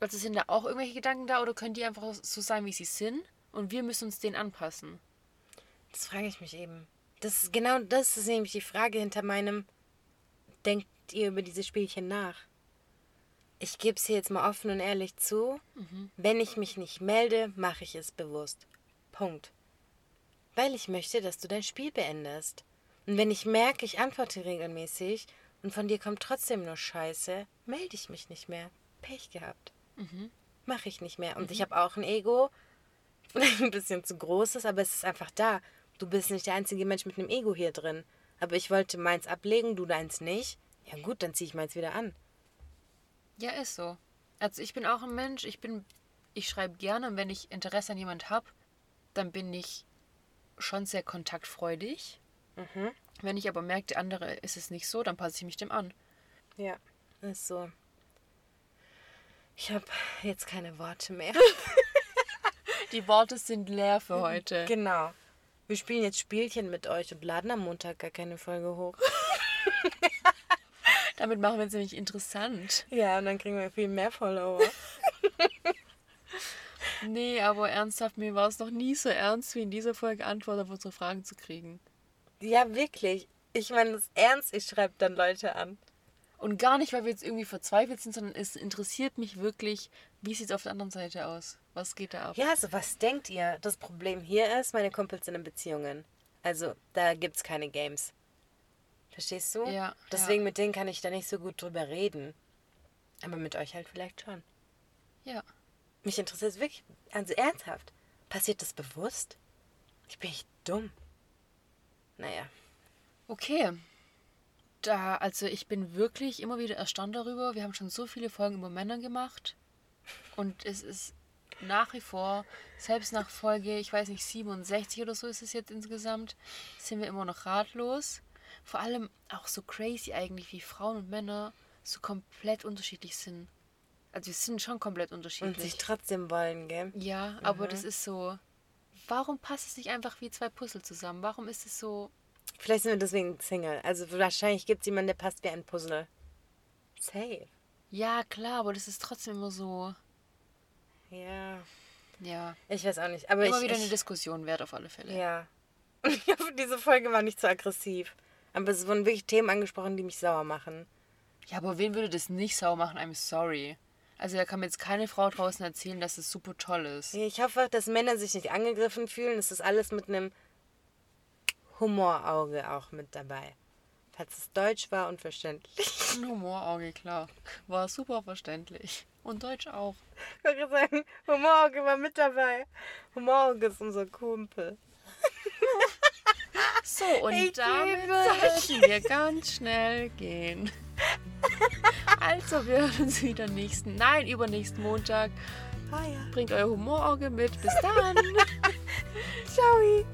[SPEAKER 2] Also sind da auch irgendwelche Gedanken da oder können die einfach so sein, wie sie sind und wir müssen uns denen anpassen?
[SPEAKER 1] Das frage ich mich eben. Das ist genau das ist nämlich die Frage hinter meinem Denkt ihr über diese Spielchen nach? Ich gebe es hier jetzt mal offen und ehrlich zu. Wenn ich mich nicht melde, mache ich es bewusst. Punkt. Weil ich möchte, dass du dein Spiel beendest. Und wenn ich merke, ich antworte regelmäßig und von dir kommt trotzdem nur Scheiße, melde ich mich nicht mehr. Pech gehabt. Mache ich nicht mehr. Und ich habe auch ein Ego, vielleicht ein bisschen zu großes, aber es ist einfach da. Du bist nicht der einzige Mensch mit einem Ego hier drin. Aber ich wollte meins ablegen, du deins nicht. Ja gut, dann ziehe ich meins wieder an.
[SPEAKER 2] Ja, ist so. Also ich bin auch ein Mensch, ich bin, ich schreibe gerne und wenn ich Interesse an jemand habe, dann bin ich schon sehr kontaktfreudig. Wenn ich aber merke, der andere ist es nicht so, dann passe ich mich dem an.
[SPEAKER 1] Ja, ist so. Ich habe jetzt keine Worte mehr.
[SPEAKER 2] Die Worte sind leer für heute.
[SPEAKER 1] genau. Wir spielen jetzt Spielchen mit euch und laden am Montag gar keine Folge hoch.
[SPEAKER 2] Damit machen wir es nämlich interessant.
[SPEAKER 1] Ja, und dann kriegen wir viel mehr Follower.
[SPEAKER 2] Nee, aber ernsthaft, mir war es noch nie so ernst, wie in dieser Folge Antwort auf unsere Fragen zu kriegen.
[SPEAKER 1] Ja, wirklich. Ich meine das ernst, ich schreibe dann Leute an.
[SPEAKER 2] Und gar nicht, weil wir jetzt irgendwie verzweifelt sind, sondern es interessiert mich wirklich, wie sieht es auf der anderen Seite aus? Was geht da ab?
[SPEAKER 1] Ja, also was denkt ihr? Das Problem hier ist, meine Kumpels sind in Beziehungen. Also da gibt's keine Games. Verstehst du?
[SPEAKER 2] Ja,
[SPEAKER 1] Deswegen mit denen kann ich da nicht so gut drüber reden. Aber mit euch halt vielleicht schon.
[SPEAKER 2] Ja.
[SPEAKER 1] Mich interessiert es wirklich, also ernsthaft. Passiert das bewusst? Ich bin echt dumm. Naja.
[SPEAKER 2] Okay. Da, also ich bin wirklich immer wieder erstaunt darüber. Wir haben schon so viele Folgen über Männer gemacht. Und es ist nach wie vor, selbst nach Folge, ich weiß nicht, 67 oder so ist es jetzt insgesamt, sind wir immer noch ratlos. Vor allem auch so crazy eigentlich, wie Frauen und Männer so komplett unterschiedlich sind. Also wir sind schon komplett
[SPEAKER 1] Und
[SPEAKER 2] unterschiedlich.
[SPEAKER 1] sich trotzdem wollen, gell?
[SPEAKER 2] Ja, aber das ist so. Warum passt es nicht einfach wie zwei Puzzle zusammen? Warum ist es so.
[SPEAKER 1] Vielleicht sind wir deswegen Single. Also wahrscheinlich gibt es jemanden, der passt wie ein Puzzle. Safe.
[SPEAKER 2] Ja, klar, aber das ist trotzdem immer so.
[SPEAKER 1] Ja.
[SPEAKER 2] Ja.
[SPEAKER 1] Ich weiß auch nicht. Aber
[SPEAKER 2] immer
[SPEAKER 1] ich,
[SPEAKER 2] wieder
[SPEAKER 1] ich,
[SPEAKER 2] eine Diskussion wert auf alle Fälle.
[SPEAKER 1] Ja. Und ich hoffe, diese Folge war nicht zu aggressiv. Aber es wurden wirklich Themen angesprochen, die mich sauer machen.
[SPEAKER 2] Ja, aber wen würde das nicht sauer machen? I'm sorry. Also da kann mir jetzt keine Frau draußen erzählen, dass es super toll ist.
[SPEAKER 1] Ich hoffe, dass Männer sich nicht angegriffen fühlen. Es ist alles mit einem Humorauge auch mit dabei. Falls es deutsch war und verständlich.
[SPEAKER 2] Ein Humorauge, klar. War super verständlich. Und Deutsch auch.
[SPEAKER 1] Ich wollte gerade sagen, Humorauge war mit dabei. Humorauge ist unser Kumpel.
[SPEAKER 2] So, und
[SPEAKER 1] Ich
[SPEAKER 2] damit sollten wir ganz schnell gehen. Also, wir hören uns wieder nächsten, nein, übernächsten Montag.
[SPEAKER 1] Ah ja.
[SPEAKER 2] Bringt euer Humorauge mit. Bis dann.
[SPEAKER 1] Ciao.